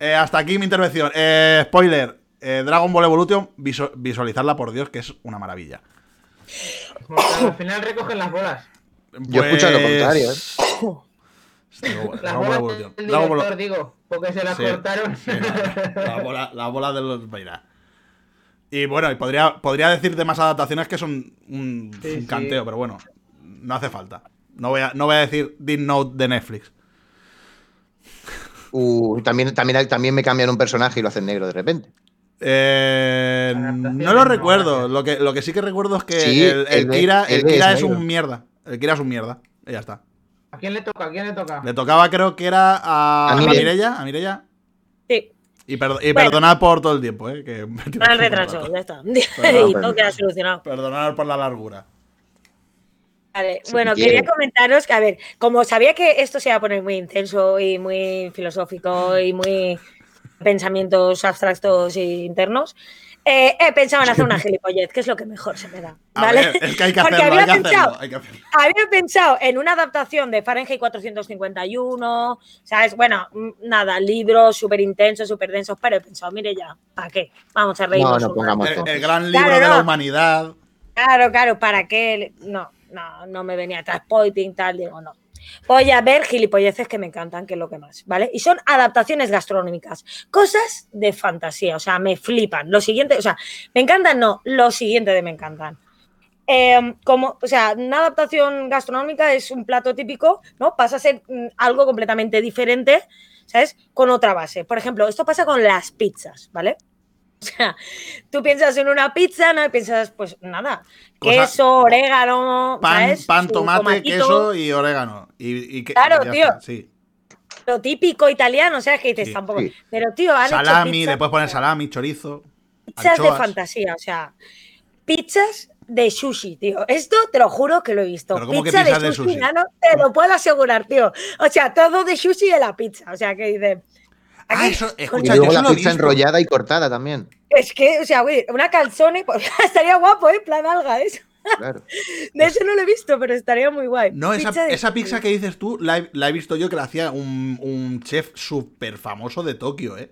eh, hasta aquí mi intervención. Eh, spoiler: eh, Dragon Ball Evolution, visu- visualizarla por Dios, que es una maravilla. Porque al final recogen las bolas. Yo he escuchado lo Pues- contrario, ¿eh? Dragon Las bolas Evolution. del director, digo, porque se las Sí, cortaron. sí, la, la bola, la bola de los mira. Y bueno, y podría, podría decirte más adaptaciones que son un, Sí, un sí. canteo, pero bueno, no hace falta. No voy a, no voy a decir Deep Note de Netflix. Uh, también, también, también me cambian un personaje y lo hacen negro de repente. Eh, no lo recuerdo. Lo que, lo que sí que recuerdo es que Sí, el, el el de- Kira, el Kira es es un mierda. El Kira es un mierda. Y ya está. ¿A quién le toca? ¿A quién le toca? Le tocaba, creo que era a, A a Mire. Mireia. A Mireia. Sí, Y, perdo- y Bueno. perdonad por todo el tiempo, ¿eh? Que me para el retraso, ya está. Perdón, y todo queda solucionado. Perdonad por la largura. Vale, Si bueno, quiere. quería comentaros que, a ver, como sabía que esto se iba a poner muy intenso y muy filosófico y muy pensamientos abstractos e internos, eh, he pensado en hacer una gilipollez, que es lo que mejor se me da. ¿vale? ver, es que hay que hacerlo, había hay que pensado- hacerlo, hay que hacerlo. Había pensado en una adaptación de Fahrenheit 451, ¿sabes? Bueno, mm, nada, libros súper intensos, súper densos, pero he pensado, mire ya, ¿para qué? Vamos a No, reírnos. no pongamos rato. El, el gran libro Claro, de la no. humanidad. Claro, claro, ¿para qué? No, no, no me venía Transpoiting, tal, digo, no. Voy a ver gilipolleces que me encantan, que es lo que más, ¿vale? Y son adaptaciones gastronómicas, cosas de fantasía, o sea, me flipan. Lo siguiente, o sea, me encantan, no, lo siguiente de me encantan. Eh, como, o sea, una adaptación gastronómica es un plato típico, ¿no? Pasa a ser mm, algo completamente diferente, ¿sabes? Con otra base. Por ejemplo, esto pasa con las pizzas, ¿vale? O sea, tú piensas en una pizza, ¿no? Piensas, pues nada, Cosa- queso, orégano, Pan, ¿sabes? pan tomate, tomatito, queso y orégano. Y, y que- Claro, tío. está, sí. Lo típico italiano, o sea, que dices Sí, tampoco. sí. Pero, tío, han hecho Salami, pizzas- le puedes poner salami, chorizo. pizzas de fantasía, o sea, pizzas de sushi, tío. Esto te lo juro que lo he visto. Pero ¿cómo que Pizza de sushi? nano, te lo puedo asegurar, tío. O sea, todo de sushi de la pizza. O sea, que dice. Ah, aquí- eso, Y escucha, yo luego la pizza enrollada y cortada también. Es que, o sea, güey, una calzone, estaría guapo, ¿eh? Plan alga, eso. Claro. De eso no lo he visto, pero estaría muy guay. No, esa, de pizza que dices tú la he, la he visto yo que la hacía un, un chef súper famoso de Tokio, ¿eh?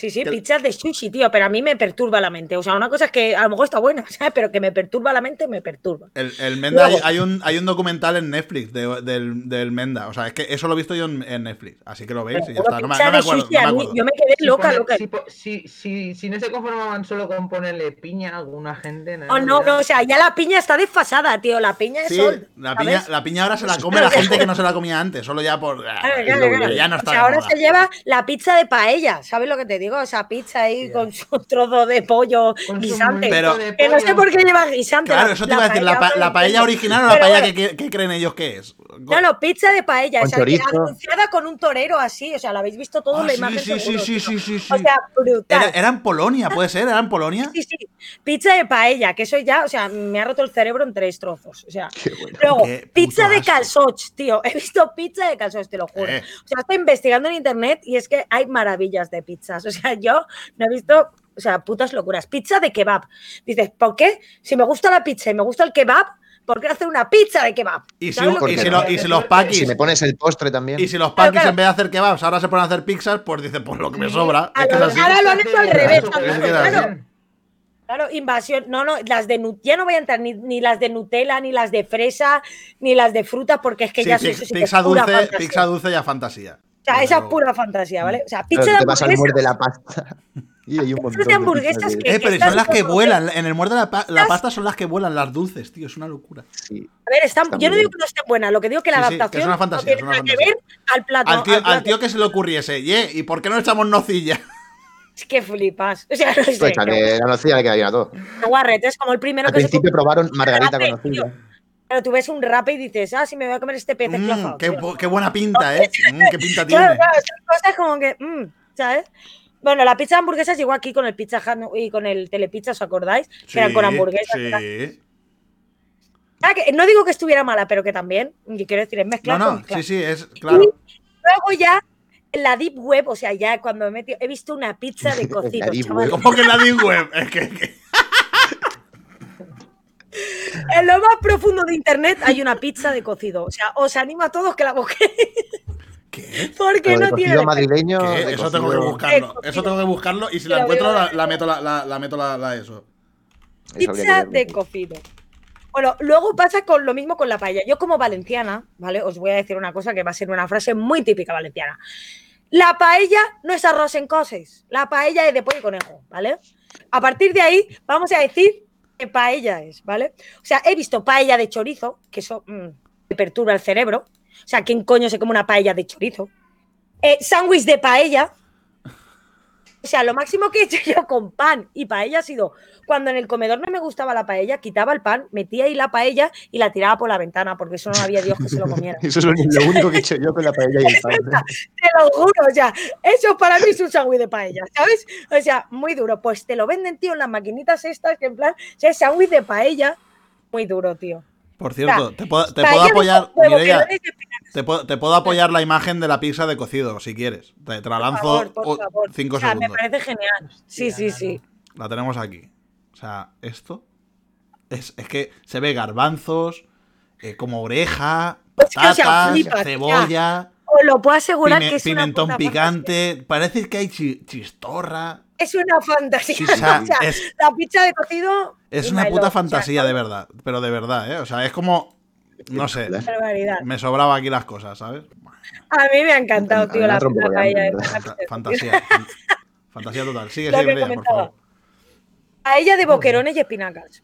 Sí, sí, pizzas de sushi, tío, pero a mí me perturba la mente. O sea, una cosa es que a lo mejor está buena, ¿sabes? Pero que me perturba la mente, me perturba. El, el Menda, hay, Luego- hay un, hay un documental en Netflix de- del, del Menda. O sea, es que eso lo he visto yo en, en Netflix. Así que lo veis y ya está. No me, no acuerdo. sushi, no me a mí- acuerdo. yo me quedé Si loca, pone- loca. Si, si, si, si no se conformaban solo con ponerle piña a alguna gente. Oh, no, no, o sea, ya la piña está desfasada, tío. La piña es Sí, sol. la piña, la piña ahora se la come la gente que no se la comía antes, solo ya por. Claro, ya no O está sea, de ahora moda. se lleva la pizza de paella, ¿sabes lo que te digo? Digo, esa pizza ahí con su trozo de pollo Con guisante. Pero- de Que no sé por qué lleva guisante. Claro, la- eso te iba a decir, la, pa- paella la paella original o la paella bueno. que, que creen ellos que es. No, no, pizza de paella, Con esa anunciada con un torero así, o sea, la habéis visto todo Ah, en la sí, imagen. sí, sí, seguro, sí, tío. sí, sí, sí. O sea, brutal. Era, era en Polonia, puede ser, era en Polonia. Sí, sí, pizza de paella, que eso ya, o sea, me ha roto el cerebro en tres trozos. O sea, bueno. luego, Qué pizza de calzots, tío. He visto pizza de calzots, te lo juro. Eh. O sea, estoy investigando en internet y es que hay maravillas de pizzas. O sea, yo no he visto, o sea, putas locuras. Pizza de kebab. Dices, ¿por qué? Si me gusta la pizza y me gusta el kebab, ¿por qué hacer una pizza de kebab? Y si, ¿Sabes lo y si lo- y si los Si paquis, me pones el postre también. y si los paquis claro. en vez de hacer kebabs ahora se ponen a hacer pizzas, pues dice, pues lo que me sobra. A Es que es lo- así. ahora lo han hecho al revés, Claro, invasión. No, no, las de ya no voy a entrar ni, ni las de Nutella, ni las de fresa, ni las de fruta, porque es que Sí, ya sí pizza dulce, pizza dulce ya fantasía. O sea, esa es pura fantasía, ¿vale? O sea, pizza de te vas al muerde hamburguesas. la pasta. Y hay un montón de hamburguesas que- Eh, pero son las que vuelan. En el muerde la, pa- la pasta son las que vuelan, las dulces, tío. Es una locura. Sí. A ver, están, Está yo no digo bien. que no esté buena, lo que digo que la Sí, sí, que es adaptación una fantasía, no es una nada que fantasía. ver al plato. Al tío, al plato. al tío que se le ocurriese, ¿y por qué no echamos nocilla? Es que flipas. O sea, no sé. Pues que la nocilla le queda bien a todo. que Guarrete es como el primero Al que se principio come- probaron margarita con nocilla. Pero tú ves un rape y dices, ah, sí, me voy a comer este pez Mm, qué, qué buena pinta, ¿eh? Mm, qué pinta tiene. Claro, claro, son cosas como que, mm, ¿sabes? Bueno, la pizza de hamburguesas llegó aquí con el Pizza Hut y con el Telepizza, ¿os acordáis? Que eran con hamburguesas. Sí. Ah, que no digo que estuviera mala, pero que también, quiero decir, es No, mezclar con no, mezclar. sí, sí, es claro. Luego ya, en la Deep Web, o sea, ya cuando me he metido, he visto una pizza de cocido. ¿Cómo que la Deep Web? Es que, que- En lo más profundo de internet hay una pizza de cocido. O sea, os animo a todos que la busquéis. ¿Qué? Porque no tiene. cocido madrileño. Eso tengo que buscarlo. Eso tengo que buscarlo y si la encuentro la, la meto la, la- la meto la, la eso. Pizza de cocido. Bueno, luego pasa con lo mismo con la paella. Yo como valenciana, ¿vale? Os voy a decir una cosa que va a ser una frase muy típica valenciana. La paella no es arroz en coses. La paella es de pollo y conejo, ¿vale? A partir de ahí vamos a decir paella es, ¿vale? O sea, he visto paella de chorizo, que eso mm, me perturba el cerebro. O sea, ¿quién coño se come una paella de chorizo? Eh, sándwich de paella. O sea, lo máximo que he hecho yo con pan y paella ha sido cuando en el comedor no me gustaba la paella, quitaba el pan, metía ahí la paella y la tiraba por la ventana, porque eso no había Dios que se lo comiera. Eso es lo lo único que he hecho yo con la paella y el pan. Te lo juro, o sea, eso para mí es un sándwich de paella, ¿sabes? O sea, muy duro. Pues te lo venden, tío, en las maquinitas estas, que en plan, o sea, sándwich de paella, muy duro, tío. Por cierto, te puedo, te puedo apoyar, Mireia, te puedo, te puedo apoyar la imagen de la pizza de cocido, si quieres. Te, te la Por lanzo favor, por o- favor. cinco o sea, me segundos. parece genial. Sí, sí, sí. La tenemos aquí. O sea, esto es, es que se ve garbanzos, eh, como oreja, Es que, o sea, patatas, flipas, cebolla, Os lo puedo asegurar pime- que es una pimentón picante. Parece que hay chi- chistorra. Es una fantasía. Sí, o sea, o sea, es- la pizza de cocido. Es una puta love, o sea, fantasía, de verdad. Pero de verdad, ¿eh? O sea, es como. No sé. barbaridad. Me sobraba aquí las cosas, ¿sabes? A mí me ha encantado, A tío, la, la de paella. de Fantasía. fan- fantasía total. Sigue, sigue, por favor. Paella de boquerones y espinacas.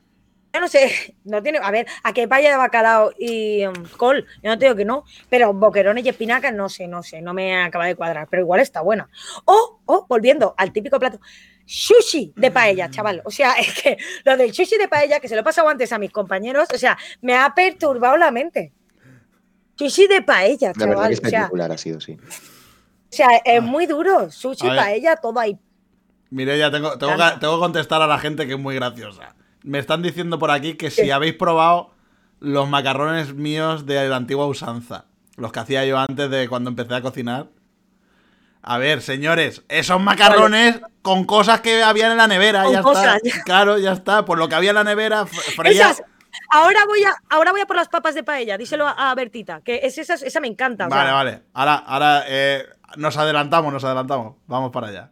Yo no sé, no tiene. A ver, a qué paella de bacalao y um, col, yo no te digo que no, pero boquerones y espinacas, no sé, no sé, no me acaba de cuadrar, pero igual está buena. O, o, volviendo al típico plato, sushi de paella, chaval. O sea, es que lo del sushi de paella, que se lo he pasado antes a mis compañeros, o sea, me ha perturbado la mente. Sushi de paella, La verdad chaval. que O sea, ha sido, sí. o sea, es muy duro. Sushi, paella, todo ahí. Mireia, tengo, tengo, que, Canta. tengo que contestar a la gente que es muy graciosa. Me están diciendo por aquí que si habéis probado los macarrones míos de la antigua usanza. Los que hacía yo antes de cuando empecé a cocinar. A ver, señores, esos macarrones con cosas que habían en la nevera, Con ya cosas. está. Claro, ya está. Por lo que había en la nevera, f- freía. Esas, ahora voy a, ahora voy a por las papas de paella, díselo a, a Bertita, que es esa, esa me encanta. o sea, Vale, vale. Ahora, ahora eh, nos adelantamos, nos adelantamos. Vamos para allá.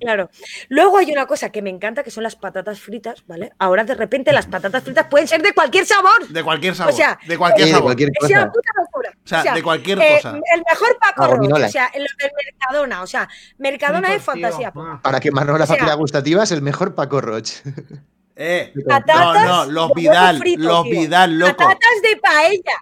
Claro. Luego hay una cosa que me encanta, que son las patatas fritas, ¿vale? Ahora de repente las patatas fritas pueden ser de cualquier sabor. De cualquier sabor. sea, de cualquier Sí, de sabor. cualquier Es una cosa. puta locura. O sea, de cualquier eh, cosa. El mejor Paco Roche, o sea, en lo del Mercadona, o sea, Mercadona es tío. fantasía. Para quemarnos la O sea- factura gustativa es el mejor Paco Roche. Eh, Patatas no, no, los Vidal, frito, los tío. Vidal, loco. Patatas de paella.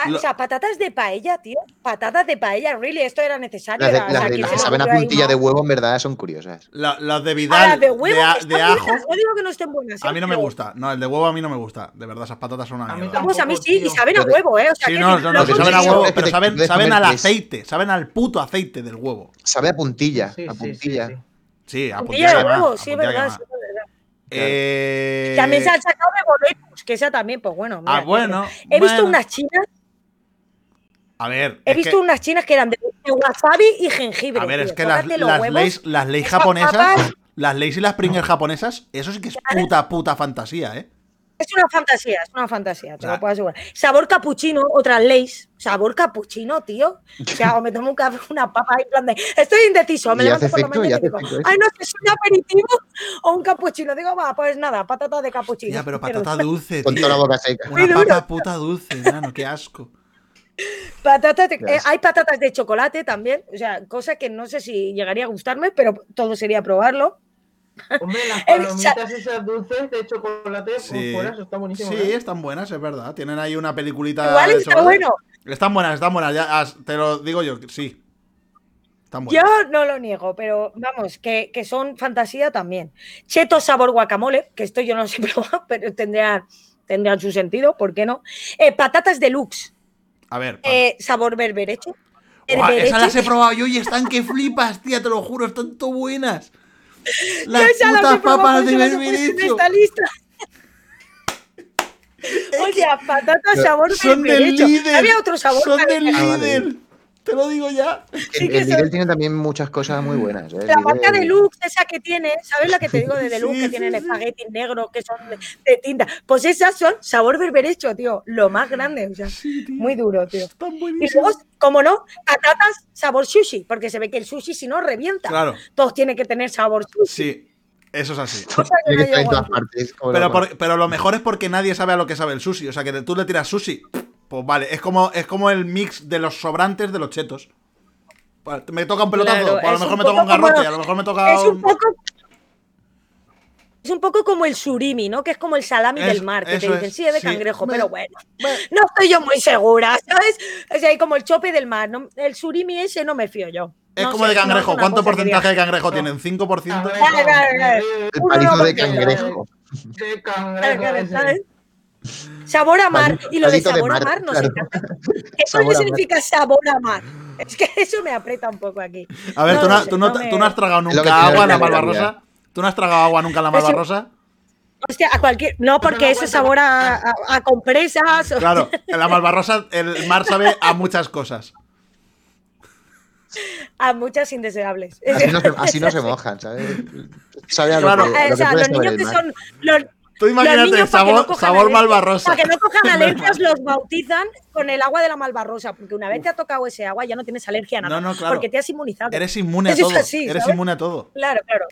Ah, Lo- O sea, patatas de paella, tío. Patatas de paella, really, esto era necesario. Las, de- Era- o las sea, de- ¿quién las se que saben a puntilla de huevo, en verdad, son curiosas. La- las de Ah, Vidal las de huevo, de ajo. buenas. No digo que no estén buenas. A ¿eh? mí no me gusta. No, el de huevo a mí no me gusta. De verdad, esas patatas son una A mí mierda. Vamos, a mí Tampoco, sí, y saben a huevo, ¿eh? O sea, Sí, que no, no, no, que saben a huevo, pero saben, saben al aceite, saben al puto aceite del huevo. Sabe a puntilla, Sí, a puntilla. sí, sí. Sí, a Puntilla de huevo, sí, verdad, quemada. sí, es verdad. Eh, También se han sacado de boletus, que esa también, pues bueno. Ah, bueno. He visto unas chinas, A ver, he visto que, unas chinas que eran de, wasabi y jengibre. a ver, es que las, las leyes, las leyes esas japonesas, papas- las leyes y las Pringles japonesas, eso sí que es puta, puta fantasía, ¿eh? Es una fantasía, es una fantasía, te O sea- lo puedo asegurar. Sabor capuchino, otras leyes. Sabor capuchino, tío. O sea, o me tomo un café, una papa y en plan de. Estoy indeciso, me levanto por la mañana y digo, efecto eso. ay, no sé, es un aperitivo o un capuchino. Digo, va, pues nada, patata de capuchino. Ya, pero patata dulce, Con tío. toda la boca seca. Una Muy duro. papa puta dulce, mano, qué asco. Patatas de- eh, hay patatas de chocolate también, o sea, cosa que no sé si llegaría a gustarme, pero todo sería probarlo. Hombre, las palomitas esas dulces de chocolate por Sí, fuera, eso está buenísimo. sí, ¿eh? están buenas, es verdad. Tienen ahí una peliculita. Igual de está chocolate. bueno. Están buenas, están buenas, ya as- te lo digo yo, sí. Están Yo buenas. no lo niego, pero vamos, que, que son fantasía también. Cheto sabor guacamole, que esto yo no sé probar, pero tendrían, tendrían su sentido, ¿por qué no? Eh, patatas deluxe, A ver, eh, sabor berbereche. Buah, Berbereche. esas las he probado yo y están que flipas, tía, te lo juro, están todo buenas. Las Yo putas papas de berberecho. esta lista. Oye, patatas sabor Son del berberecho. líder. Había otro sabor. Son del berberecho. Líder. Te lo digo ya. El, el Lidl tiene también muchas cosas muy buenas. ¿eh? La marca deluxe, esa que tiene, ¿sabes la que te digo de deluxe? Sí, que sí, tienen sí. espagueti negro, que son de, de tinta. Pues esas son sabor berberecho, tío. Lo más grande, o sea, Sí, tío. muy duro, tío. Están Y luego, como no, patatas sabor sushi, porque se ve que el sushi si no revienta. Claro, Todos tienen que tener sabor sushi. sí. Eso es así. No en todas partes. Pero, por- pero lo mejor es porque nadie sabe a lo que sabe el sushi. O sea, que tú le tiras sushi. Pues vale, es como, es como el mix de los sobrantes de los chetos. Vale, Me toca un pelotazo, Claro, pues a lo mejor me toca un poco como- garrote, a lo mejor me toca Es un un... poco. Es un poco como el surimi, ¿no? Que es como el salami del mar, que te dicen, es, sí, es de sí. cangrejo, Me- pero bueno. No estoy yo muy segura, ¿sabes? O sea, hay como el chope del mar. ¿no? El surimi ese no me fío yo. Es No como sé, de cangrejo. ¿Cuánto porcentaje de cangrejo tienen? ¿5%? Cangrejo, Claro, claro, claro. El palizo de cangrejo. De cangrejo. Sabor a mar. Palito- Y lo de sabor a mar, nos claro. encanta. ¿Qué coño significa sabor a mar? Es que eso me aprieta un poco aquí. A ver, No ¿tú, no, sé, tú no no te- me- tú no has tragado nunca agua en la malvarrosa? ¿Tú no has tragado agua nunca en la Eso- malvarrosa? Hostia, a cualquier. No, porque eso es sabor a, a- a compresas. o- Claro, en la malvarrosa el mar sabe a muchas cosas. A muchas indeseables. Así no, se, así no se mojan, ¿sabes? Sabe a lo Claro. que, lo o sea, los niños que son. Los, Tú imagínate, que no sabor, sabor malvarrosa. para que no cojan alergias, los bautizan con el agua de la malvarrosa. Porque una vez te ha tocado ese agua, ya no tienes alergia a nada. No, no, claro. Porque te has inmunizado. Eres inmune a Eso es todo. así, Eres inmune a todo. Claro, claro.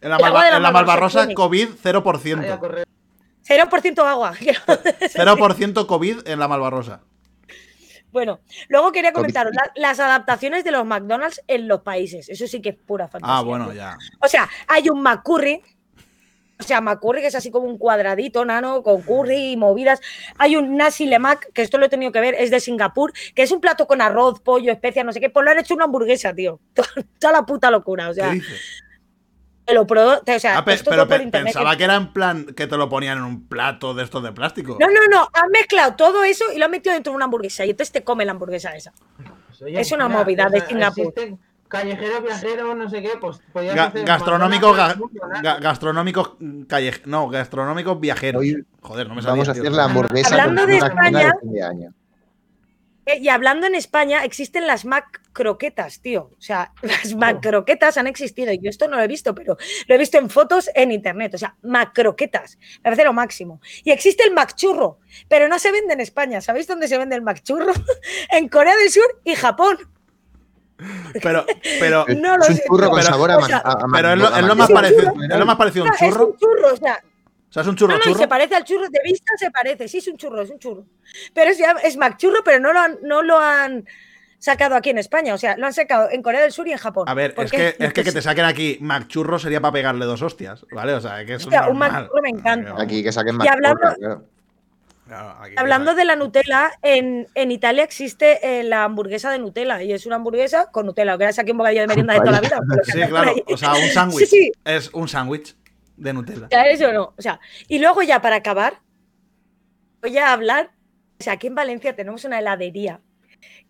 En la, El agua malva- de la en la malvarrosa tiene. COVID, Vaya a 0%. correr. 0% agua. 0% COVID en la malvarrosa. Bueno, luego quería comentaros la- las adaptaciones de los McDonald's en los países. Eso sí que es pura fantasía. Ah, bueno, ya. O sea, hay un McCurry. O sea, McCurry que es así como un cuadradito, nano, con curry y movidas. Hay un Nasi Lemak, que esto lo he tenido que ver, es de Singapur, que es un plato con arroz, pollo, especias, no sé qué. Pues lo han hecho una hamburguesa, tío. Toda la puta locura. O ¿Qué sea, dices? te lo probó. O sea, Ah, pe- esto pero pe- internet. pensaba que era en plan que te lo ponían en un plato de estos de plástico. No, no, no. Han mezclado todo eso y lo han metido dentro de una hamburguesa. Y entonces te come la hamburguesa esa. Pues, oye, Es una mira, movida o de Singapur. existen Callejeros, viajeros, no sé qué, pues podías Ga- hacer gastronómicos, ga- gastronómicos calle, no, gastronómicos viajeros. Hoy Joder, no me. Vamos a tío. hacer la hamburguesa Hablando de España- de. Eh, Y hablando en España, existen las Mac croquetas, tío. O sea, las Mac croquetas han existido. Yo esto no lo he visto, pero lo he visto en fotos en internet. O sea, Mac croquetas. Me parece lo máximo. Y existe el Mac churro, pero no se vende en España. ¿Sabéis dónde se vende el Mac churro? en Corea del Sur y Japón. Pero, pero, No lo es un churro con pero- sabor a, o sea, a- a pero es lo, a es lo más parecido, churro. es lo más parecido a un es churro. un churro, o sea, O sea, es un churro no, no, y churro. se parece al churro. De vista se parece. Sí, es un churro, es un churro. Pero es, ya- es Mac churro, pero no lo han, no lo han sacado aquí en España. O sea, lo han sacado en Corea del Sur y en Japón. A ver, es que, es que que te saquen aquí Mac churro sería para pegarle dos hostias, ¿vale? O sea, que es Hostia, un normal. Mac churro me encanta. Aquí que saquen Y más. hablando- claro. Hablando de la Nutella, en, en Italia existe eh, la hamburguesa de Nutella y es una hamburguesa con Nutella. Que aquí un bocadillo de merienda de toda la vida. Sí, claro. O sea, un sándwich. Sí, sí. Es un sándwich de Nutella. Eso no. O sea, y luego ya para acabar, voy a hablar. O sea, aquí en Valencia tenemos una heladería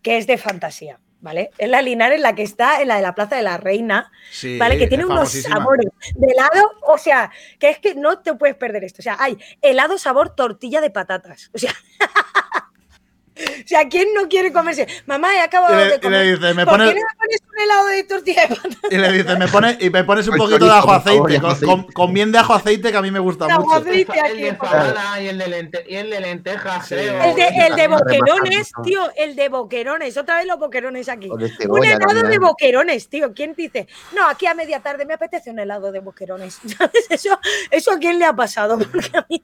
que es de fantasía, ¿vale? Es la Linares, la que está en la de la Plaza de la Reina, Sí, ¿vale? Que tiene unos sabores de helado, o sea, que es que no te puedes perder esto. O sea, hay helado sabor tortilla de patatas. O sea, o sea, ¿quién no quiere comerse? Mamá, he acabado le- de y le comer. dice, me ¿Por pone- qué no me pones un helado de tortilla de patatas? Y le dices, me pone, y me pones un Pues poquito de ajo favor, aceite, y con, aceite. con- con bien de ajo aceite que a mí me gusta Ajo mucho. aceite. El aquí, de y el de, lente- y el de lentejas, Sí. creo. El de, el de También boquerones, tío, el de boquerones. Otra vez los boquerones aquí. Un helado de boquerones, tío. ¿Quién dice? No, aquí a media tarde me apetece un helado de boquerones. ¿Sabes? Eso, eso a quién le ha pasado. Porque a mí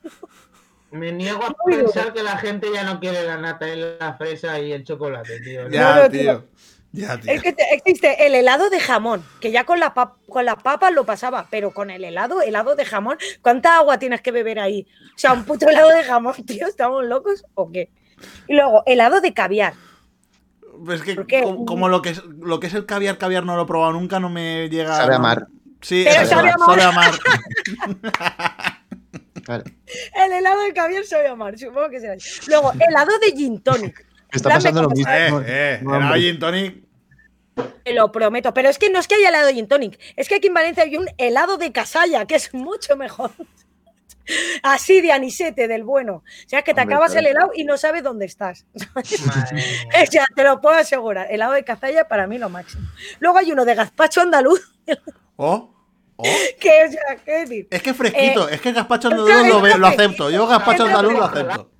Me niego a pensar que la gente ya no quiere la nata y la fresa y el chocolate, tío. Ya, No, no, tío. tío. Ya, tío. Es que te- existe el helado de jamón, que ya con, la pap- con las papas lo pasaba, pero con el helado, helado de jamón, ¿cuánta agua tienes que beber ahí? O sea, un puto helado de jamón, tío, ¿estamos locos o qué? Y luego, helado de caviar. Es que como, como lo que es lo que es el caviar, caviar no lo he probado nunca, no me llega. Sabe a mar. Sí, Pero eso, sabe a mar. sabe a mar. Claro. El helado de caviar sabe amar, supongo que será. así. Luego, helado de gin tonic. Está pasando lo mismo. eh, eh, no, era hombre. gin tonic. Te lo prometo. Pero es que no es que haya helado de gin tonic. Es que aquí en Valencia hay un helado de casalla, que es mucho mejor. Así de anisete, del bueno. O sea, que te Hombre, acabas claro. el helado y no sabes dónde estás. O sea, te lo puedo asegurar. Helado de cazalla para mí lo máximo. Luego hay uno de gazpacho andaluz, Oh, oh. ¿qué decir? Es que es fresquito, Eh, es que entra- andaluz lo, acepto. Yo gazpacho Entra andaluz lo acepto.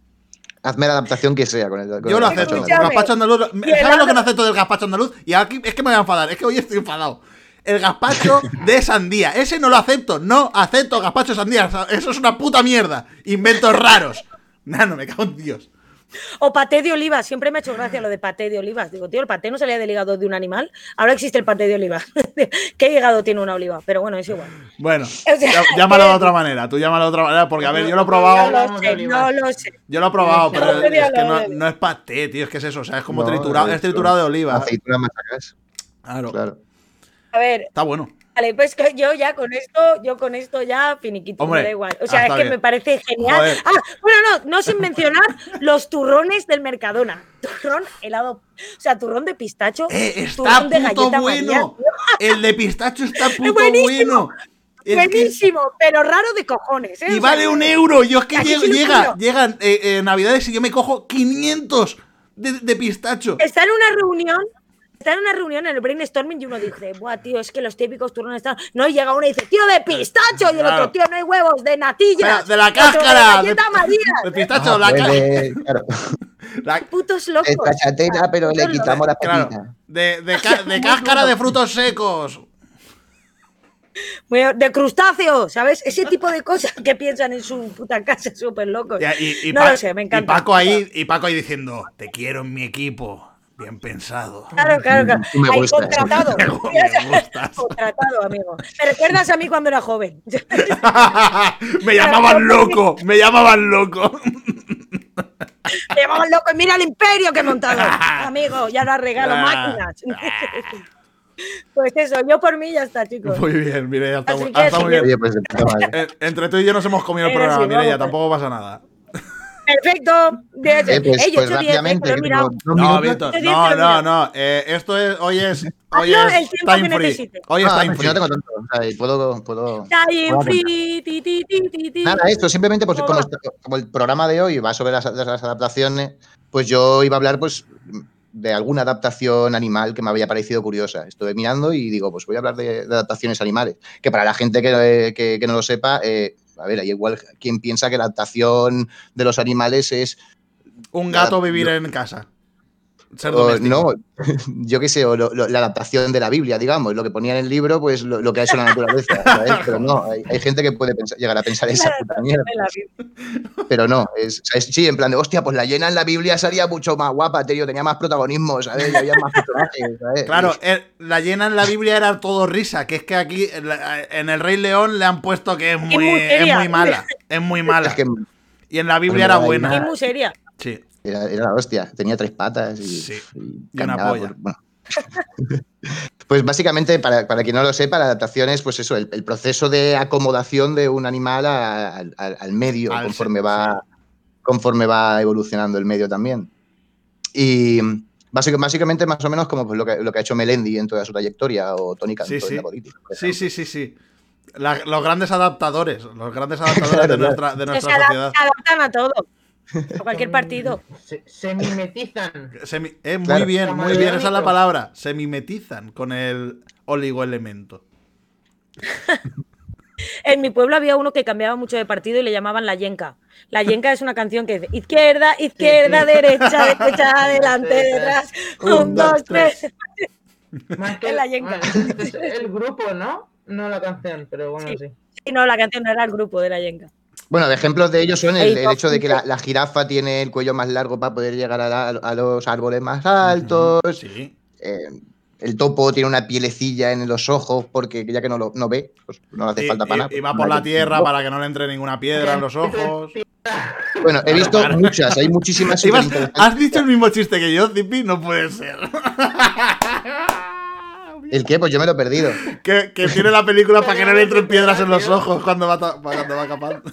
Hazme la adaptación que sea con el. con Yo lo acepto. Gazpacho andaluz. ¿Sabes lo que no acepto del gazpacho andaluz? Y aquí es que me voy a enfadar. Es que hoy estoy enfadado. El gazpacho de sandía. Ese no lo acepto. No acepto gazpacho de sandía. Eso es una puta mierda. Inventos raros. Nano, me cago en Dios. O paté de oliva. Siempre me ha hecho gracia lo de paté de olivas. Digo, tío, el paté no salía del hígado de un animal. Ahora existe el paté de oliva. ¿Qué hígado tiene una oliva? Pero bueno, es igual. Bueno, sea, llámalo de otra manera. Tú llámalo de otra manera. Porque, a ver, yo lo he No probado. Hablamos lo sé, olivas. no lo sé. Yo lo he probado, No, pero no es que no, no es paté, tío. Es que es eso. O sea, es como No, triturado. es- triturado de oliva. Machacadas. Claro. Claro. A ver, Está bueno. Vale, pues que yo ya con esto, yo con esto ya finiquito, Hombre, me da igual. O ah, sea, es está que bien. me parece genial. Joder. Ah, bueno, no, no sin mencionar los turrones del Mercadona. Turrón helado, o sea, turrón de pistacho, Eh, está turrón de puto galleta bueno. María. El de pistacho está puto buenísimo. bueno. Es que- Buenísimo, pero raro de cojones. ¿eh? y O sea, vale un euro. Yo es que llego- llega, llegan eh, eh, navidades y yo me cojo 500 de, de pistacho. Está en una reunión. Está en una reunión en el brainstorming y uno dice, buah, tío, es que los típicos turrones están. No, y llega uno y dice, tío, de pistacho. Y el Claro. otro, tío, no hay huevos, de natilla. De la cáscara. De De, galleta María. de pistacho, Ah, la, claro, la- Putos locos. es pero le quitamos la claro, de, de ca- de cáscara de frutos secos. Bueno, De crustáceos, ¿sabes? Ese tipo de cosas que piensan en su puta casa, súper locos. Y, y- y no Pa- lo sé, me encanta. Y Paco ahí, y Paco ahí diciendo, te quiero en mi equipo. Bien pensado. Claro, claro, claro. Me Ahí contratado. Me contratado, amigo. ¿Me recuerdas a mí cuando era joven? me llamaban loco, me llamaban loco. Me llamaban loco y mira el imperio que he montado. amigo, ya no regalo máquinas. pues eso, yo por mí ya está, chicos. Muy bien, mire, ya está, Así mu- que está sí muy que- bien. Oye, pues Entre tú y yo nos hemos comido el programa, sí, mire, ya vamos, tampoco pasa nada. Perfecto. De Eh, pues, pues he hecho 10, eh, rápidamente, No, minutos. Víctor, no, no, no. eh, esto es, hoy es, hoy es el tiempo time que free. Hoy es Ah, time pues yo free. no tengo tanto. o sea, y puedo, puedo, Time puedo free, ti, ti, ti, ti, ti. Nada, esto simplemente pues, como, el programa de hoy va sobre las, las adaptaciones, pues yo iba a hablar pues de alguna adaptación animal que me había parecido curiosa. Estuve mirando y digo, pues voy a hablar de, de adaptaciones animales. Que para la gente que, que- que no lo sepa, eh, a ver, hay igual quien piensa que la adaptación de los animales es Un gato vivir en casa. Ser o, doméstico. no, yo qué sé, o lo- lo- la adaptación de la Biblia, digamos, lo que ponía en el libro, pues lo, lo que ha hecho la naturaleza, ¿sabes? Pero no, hay, hay gente que puede pensar- llegar a pensar esa puta mierda. Pero no, es, es- sí, en plan de, hostia, pues la llena en la Biblia sería mucho más guapa, tío, tenía más protagonismo, ¿sabes? Y había más personajes, ¿sabes? Claro, el- la llena en la Biblia era todo risa, que es que aquí en el Rey León le han puesto que es muy, es muy mala. Es muy mala. Es que, Y en la Biblia era buena. Y muy seria. Sí. Era, era la hostia. Tenía tres patas y, Sí. y Y una polla. por- bueno. pues básicamente, para, para quien no lo sepa, la adaptación es pues eso, el, el proceso de acomodación de un animal a- al- al- al medio, Al conforme va, conforme va evolucionando el medio también. Y básica- básicamente, más o menos como pues, lo, que, lo que ha hecho Melendi en toda su trayectoria, o Tony Cantó Sí, sí. en la política. Sí, sí, sí, sí. La- los grandes adaptadores, los grandes adaptadores de Claro, nuestra, de se nuestra sociedad. se adaptan a todo. A cualquier partido. Se, se mimetizan. Se eh, muy Claro. bien, muy bien, esa es la palabra. Se mimetizan con el oligoelemento. En mi pueblo había uno que cambiaba mucho de partido y le llamaban la yenca. La yenca es una canción que dice izquierda, izquierda, sí. derecha, derecha, adelante, Sí, sí. detrás. Un, Un, dos, tres. Más que Es la yenca. el grupo, ¿no? No la canción, pero bueno, Sí. sí. Y no, la canción no era el grupo de la yenca. Bueno, ejemplos de ellos son el, el hecho de que la, la jirafa tiene el cuello más largo para poder llegar a, la- a los árboles más altos. Sí. eh, el topo tiene una pielecilla en los ojos porque ya que no lo no ve, pues no le hace Y, falta para y- nada. y va por la tierra para que no le entre ninguna piedra en los ojos. Bueno, he visto muchas, hay muchísimas. ¿Has dicho el mismo chiste que yo, Zipi? No puede ser. ¿El qué? Pues yo me lo he perdido. que, que tiene la película para que no le entren piedras en los ojos cuando va, ta- cuando va capaz.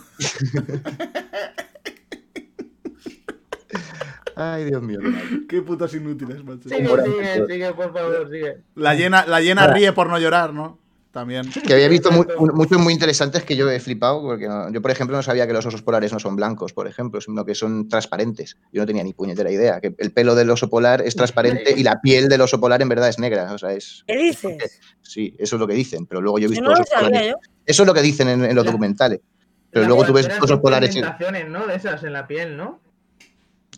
Ay, Dios mío. qué putos inútiles, macho. Sigue, sigue, sigue, por favor, sigue. La llena, la llena ríe por no llorar, ¿no? También. Que había visto mu- mu- muchos muy interesantes que yo he flipado, porque no- yo, por ejemplo, no sabía que los osos polares no son blancos, por ejemplo, sino que son transparentes. Yo no tenía ni puñetera idea, que el pelo del oso polar es transparente y la piel del oso polar en verdad es negra. O sea, es. ¿Qué dices? Sí, eso es lo que dicen, pero luego yo he Yo visto no lo osos sabía yo. Eso es lo que dicen en, en los La- documentales. Pero luego tú ves osos polares. ¿no? De esas en la piel, ¿no?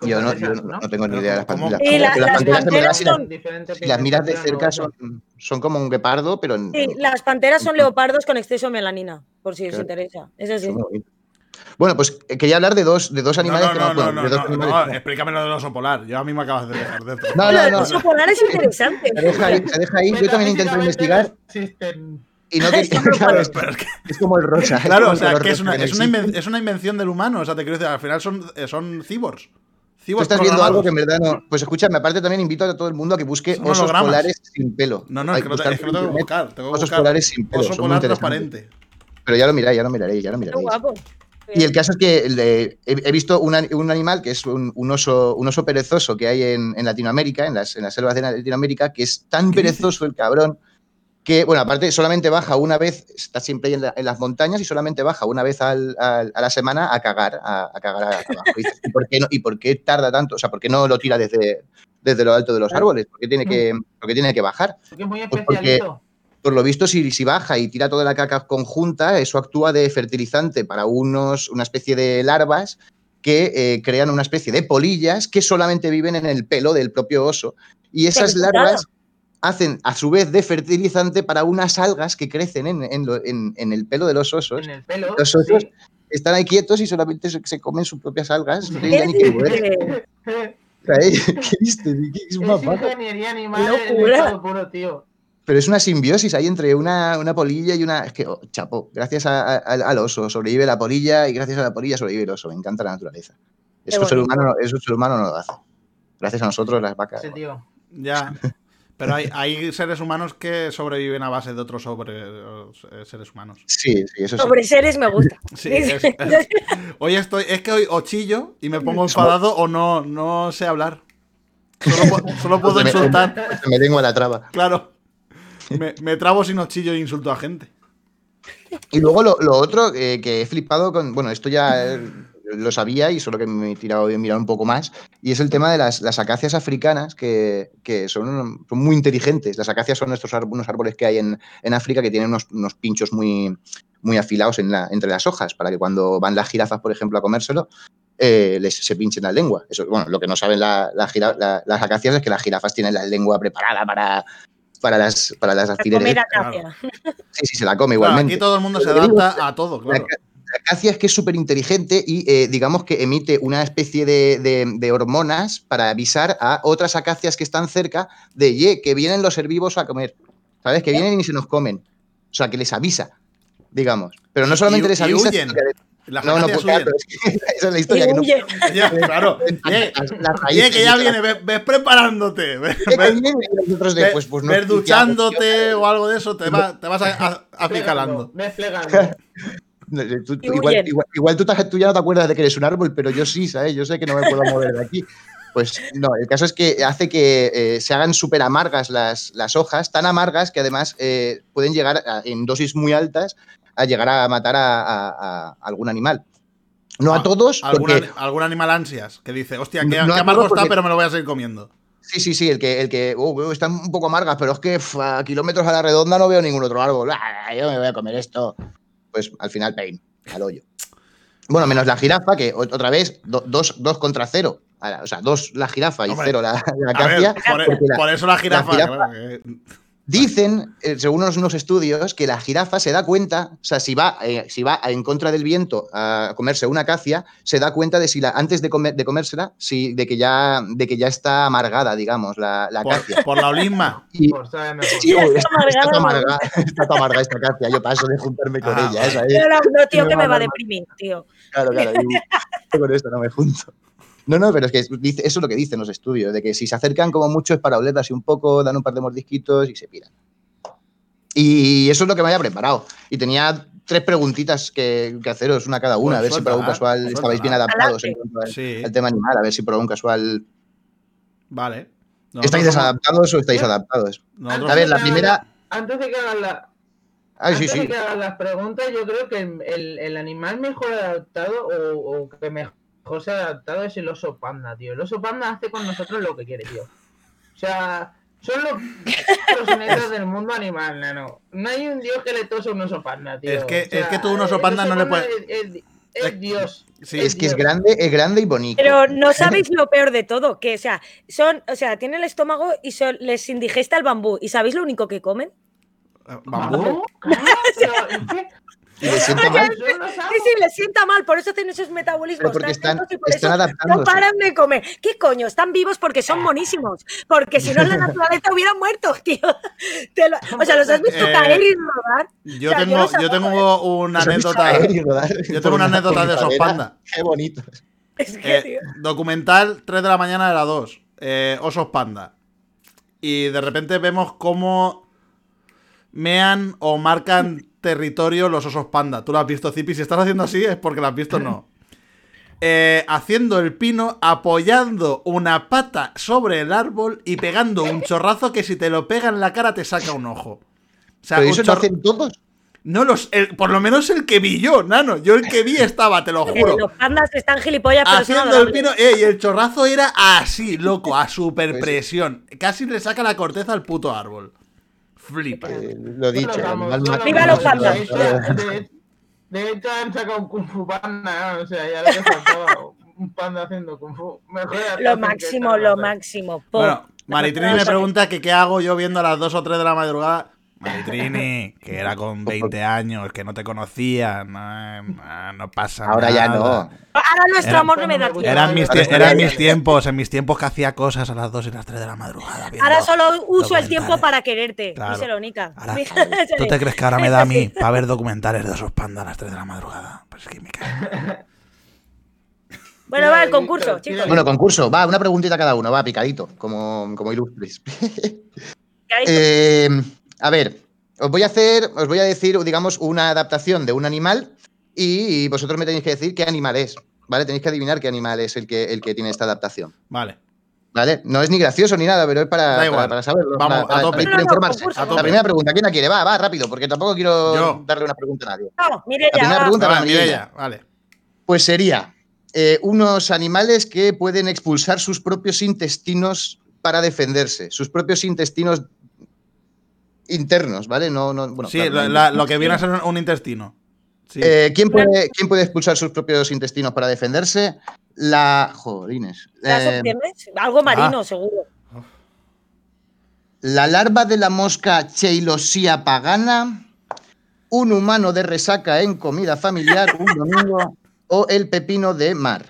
Yo no, yo no, no tengo ni idea de las ¿cómo? panteras. La- las panteras panteras las- son- si las miras de cerca son, son como un guepardo, pero en- Sí, las panteras son leopardos con exceso de melanina, por si os interesa. Eso sí. son muy bonitos. Bueno, pues eh, quería hablar de dos, de dos animales no, que no, no, no, bueno, no, de dos no, animales- no, explícame lo del oso polar. Yo a mí me acabas de dejar dentro. No, no, no. oso polar es interesante. Se deja ahí, se deja ahí. Yo también Metafísicamente investigar existen. y no claro, es, es que- es como el rosa. es claro, o el sea, que es una, es, una existe. inven- es una invención del humano. O sea, te quiero decir, al final son, eh, son cibors. Tú estás viendo algo que en verdad no. Pues escúchame, aparte también invito a todo el mundo a que busque osos polares sin pelo. No, no, Hay es que no, es que no tengo que buscar. Tengo que Osos buscar polares sin pelo. oso polar transparente. Pero ya lo miráis, ya lo miraréis, ya lo guapo. Y el caso es que he, he visto un, ani- un animal que es un, un oso, un oso perezoso que hay en, en Latinoamérica, en las, en las selvas de Latinoamérica, que es tan perezoso el cabrón que, bueno, aparte solamente baja una vez, está siempre ahí en, la- en las montañas y solamente baja una vez al- al- a la semana a cagar, a, a cagar abajo. Y dices, ¿y por, qué no, ¿Y por qué tarda tanto? O sea, ¿por qué no lo tira desde, desde lo alto de los árboles? ¿Por qué tiene que, por qué tiene que bajar? Porque es muy Pues porque- especialito. por lo visto, si, si baja y tira toda la caca conjunta, eso actúa de fertilizante para unos, una especie de larvas que eh, crean una especie de polillas que solamente viven en el pelo del propio oso. Y esas larvas hacen a su vez de fertilizante para unas algas que crecen en, en lo- en- en el pelo de los osos. En el pelo. Los osos sí. están ahí quietos y solamente se, se comen sus propias algas. No ¿Qué tienen ni que mover. ¿eh? ¿Qué viste? ¿Qué- Es una ingeniería animal en puro, tío. Pero es una simbiosis ahí entre una, una polilla y una. Es que, oh, chapo, gracias a- a- al, al oso sobrevive la polilla y gracias a la polilla sobrevive el oso. Me encanta la naturaleza. Eso el, ser humano, no- eso el ser humano no lo hace. Gracias a nosotros, las vacas. Ese tío. Ya. Pero hay, hay seres humanos que sobreviven a base de otros sobre, eh, seres humanos. Sí, sí, eso sí. Sobre seres me gusta. Sí, es- es- hoy estoy, es que hoy o chillo y me pongo enfadado o no, no sé hablar. Solo, pu- solo puedo Me- insultar. Me lengua la traba. Claro. Me, me trabo si no chillo e insulto a gente. Y luego lo, lo otro eh, que he flipado con. Bueno, esto ya eh, lo sabía y solo que me he tirado he mirado un poco más. Y es el tema de las, las acacias africanas que, que son, son muy inteligentes. Las acacias son estos unos árboles que hay en, en África que tienen unos, unos pinchos muy, muy afilados en la- entre las hojas para que cuando van las jirafas, por ejemplo, a comérselo, eh, les se pinchen la lengua. Eso, bueno, lo que no saben la- la jira- la- las acacias es que las jirafas tienen la lengua preparada para, para las, para las alfileres. comer acacia. Sí, sí, se la come Claro, igualmente. aquí todo el mundo se adapta a todo, La, claro. Acacia es que es súper inteligente y eh, digamos que emite una especie de, de- de hormonas para avisar a otras acacias que están cerca de, ye, que vienen los herbívoros a comer. ¿Sabes? Que vienen y se nos comen. O sea, que les avisa, digamos. Pero no solamente y les avisa, huyen. Las No, no, pues, claro, huyen. es que esa es la historia. que no-. Ya, claro. Que ya viene, ves, ves preparándote. Ves, ves- pues, pues no ves estoy duchándote o algo de eso, te, va- te vas a- a-. Desplegando. No, eh, tú- igual, huyen. igual- igual tú, te- tú ya no te acuerdas de que eres un árbol, pero yo sí, ¿sabes? Yo sé que no me puedo mover de aquí. Pues no, el caso es que hace que eh, se hagan súper amargas las, las hojas, tan amargas que además eh, pueden llegar a- en dosis muy altas a llegar a matar a, a- a algún animal. No Ah, a todos, Algún, porque algún animal ansias que dice, hostia, qué, No, no amargo está, porque- pero me lo voy a seguir comiendo. Sí, sí, sí, el que, el que oh, oh, están un poco amargas, pero es que a kilómetros a la redonda no veo ningún otro árbol. Ah, yo me voy a comer esto. Pues al final, pain, al hoyo. Bueno, menos la jirafa, que otra vez, do- dos, dos contra cero. O sea, dos la jirafa y Hombre, cero la, la A ver, acacia. por, porque la- por eso la jirafa. jirafa- claro, que- Dicen, eh, según unos, estudios, que la jirafa se da cuenta, o sea, si va, eh, si va en contra del viento a comerse una acacia, se da cuenta de si la, antes de, comer- de comérsela, si, de, que ya, de que ya está amargada, digamos, la, la acacia. por, por la olisma. Y, Por. Sí, está está, amargada, está ¿no? amarga, está tan amarga esta acacia, yo paso de juntarme con Ah, ella. ¿eh? vale. ¿sabes? No, no, no, tío, que me va a deprimir, tío. Claro, claro. y yo con esto no me junto. No, no, pero es que dice- eso es lo que dicen los estudios, de que si se acercan como mucho es para oler así un poco, dan un par de mordisquitos y se piran. Y eso es lo que me había preparado. Y tenía tres preguntitas que, que haceros, una cada una, Pues a ver si por algún casual suéltala. estabais bien adaptados en cuanto al, Sí, al tema animal, a ver si por algún casual vale. Nosotros estáis desadaptados o estáis adaptados. nosotros- A ver, la primera. Antes de que hagan la, Ay, sí, Antes sí. de que hagas las preguntas, yo creo que el animal mejor adaptado o, o que mejor se ha adaptado es el oso panda, tío. El oso panda hace con nosotros lo que quiere, tío. O sea, son los progenitos del mundo animal, nano. No hay un dios que le tose a un oso panda, tío. Es que- O sea, es que tú un oso panda no le puedes- Es, es- es Es- dios. sí. Es que es grande, es grande y bonito. Pero no sabéis lo peor de todo, que o sea, son, o sea, tienen el estómago y son- les indigesta el bambú. ¿Y sabéis lo único que comen? ¿Bambú? Es que- Y le sienta mal. Sí, sí, les sienta mal, por eso tienen esos metabolismos Pero porque están, y por están adaptándose. no paran de comer. ¿Qué coño? Están vivos porque son monísimos. Porque si no, en la naturaleza hubieran muerto, tío. Te lo- o sea, los has visto Eh, caer y rodar. Yo O sea, yo tengo, yo tengo una anécdota. Yo tengo una anécdota de esos pradera. panda. Qué bonito. Es que, Eh, tío. documental 3 de la mañana de la 2. eh, osos panda. Y de repente vemos cómo mean o marcan territorio los osos panda. Tú lo has visto, Zipi. Si estás haciendo así es porque lo has visto o no. Eh, haciendo el pino, apoyando una pata sobre el árbol y pegando un chorrazo que si te lo pega en la cara te saca un ojo. O sea, Pero un eso lo hacen todos. No los, el- por lo menos el que vi yo, nano. Yo el que vi estaba, te lo juro. los pandas están gilipollas, pero son Haciendo el pino, eh, y el chorrazo era así, loco, a super presión. Casi le saca la corteza al puto árbol. Flipa. Eh, lo dicho. ¡Viva los pandas! De hecho, han sacado un Kung Fu Panda, ¿no? o sea, ya le faltaba un panda haciendo Kung Fu. Mejor Lo máximo, lo máximo. Po. Bueno, Maritrini me pregunta que qué hago yo viendo a las 2 o 3 de la madrugada. Maritrini, que era con 20 años, que no te conocía. No, no, no pasa Ahora ya nada. no. Ahora nuestro Era- amor no me da tiempo. Eran mis, Ahora eran mis tiempos, en mis tiempos que hacía cosas a las 2 y las 3 de la madrugada. Ahora solo uso el tiempo para quererte. Claro. Díselo, Nica. Ahora. ¿Tú te crees que ahora me da a mí para ver documentales de esos pandas a las 3 de la madrugada? Pues es que me cae. Bueno, va el concurso, chicos. Bueno, concurso. Va, una preguntita cada uno. Va, picadito, como, como ilustres. Eh, a ver, os voy a hacer, os voy a decir, digamos, una adaptación de un animal y vosotros me tenéis que decir qué animal es. ¿Vale? Tenéis que adivinar qué animal es el que, el que tiene esta adaptación. Vale. ¿Vale? No es ni gracioso ni nada, pero es para, Da igual. para, para saberlo. Vamos, para, a tope. para No, no, informarse. La primera pregunta, ¿quién la quiere? Va, va, rápido, porque tampoco quiero Yo. darle una pregunta a nadie. No, mire La ya. primera va. pregunta Mireia. ella, vale. Pues sería eh, unos animales que pueden expulsar sus propios intestinos para defenderse. Sus propios intestinos internos, ¿vale? No, no, bueno, sí, claro, lo, no la- lo que viene a ser un, intestino. Sí. Eh, ¿quién, puede, quién puede expulsar sus propios intestinos para defenderse? La. Jolines. ¿Las Eh, opciones? Algo marino, ah. seguro. la larva de la mosca Cheilosia pagana, un humano de resaca en comida familiar un domingo o el pepino de mar.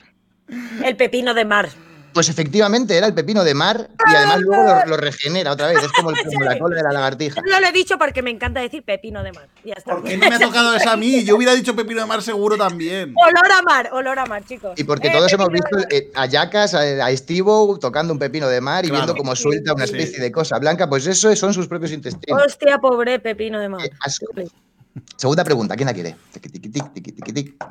El pepino de mar. Pues efectivamente era el pepino de mar y además luego lo, lo regenera otra vez. Es como, el- como la cola de la lagartija. No lo he dicho porque me encanta decir pepino de mar. Ya está. ¿Por qué no me ha tocado esa a mí? Yo hubiera dicho pepino de mar seguro también. Olor a mar, olor a mar, chicos. Y porque Eh, todos hemos pepino visto eh, a Yacas, a, a Estivo tocando un pepino de mar y Claro. viendo cómo suelta una Sí. especie de cosa blanca, pues eso son sus propios intestinos. Hostia, pobre pepino de mar. Qué asco. Segunda pregunta, ¿quién la quiere?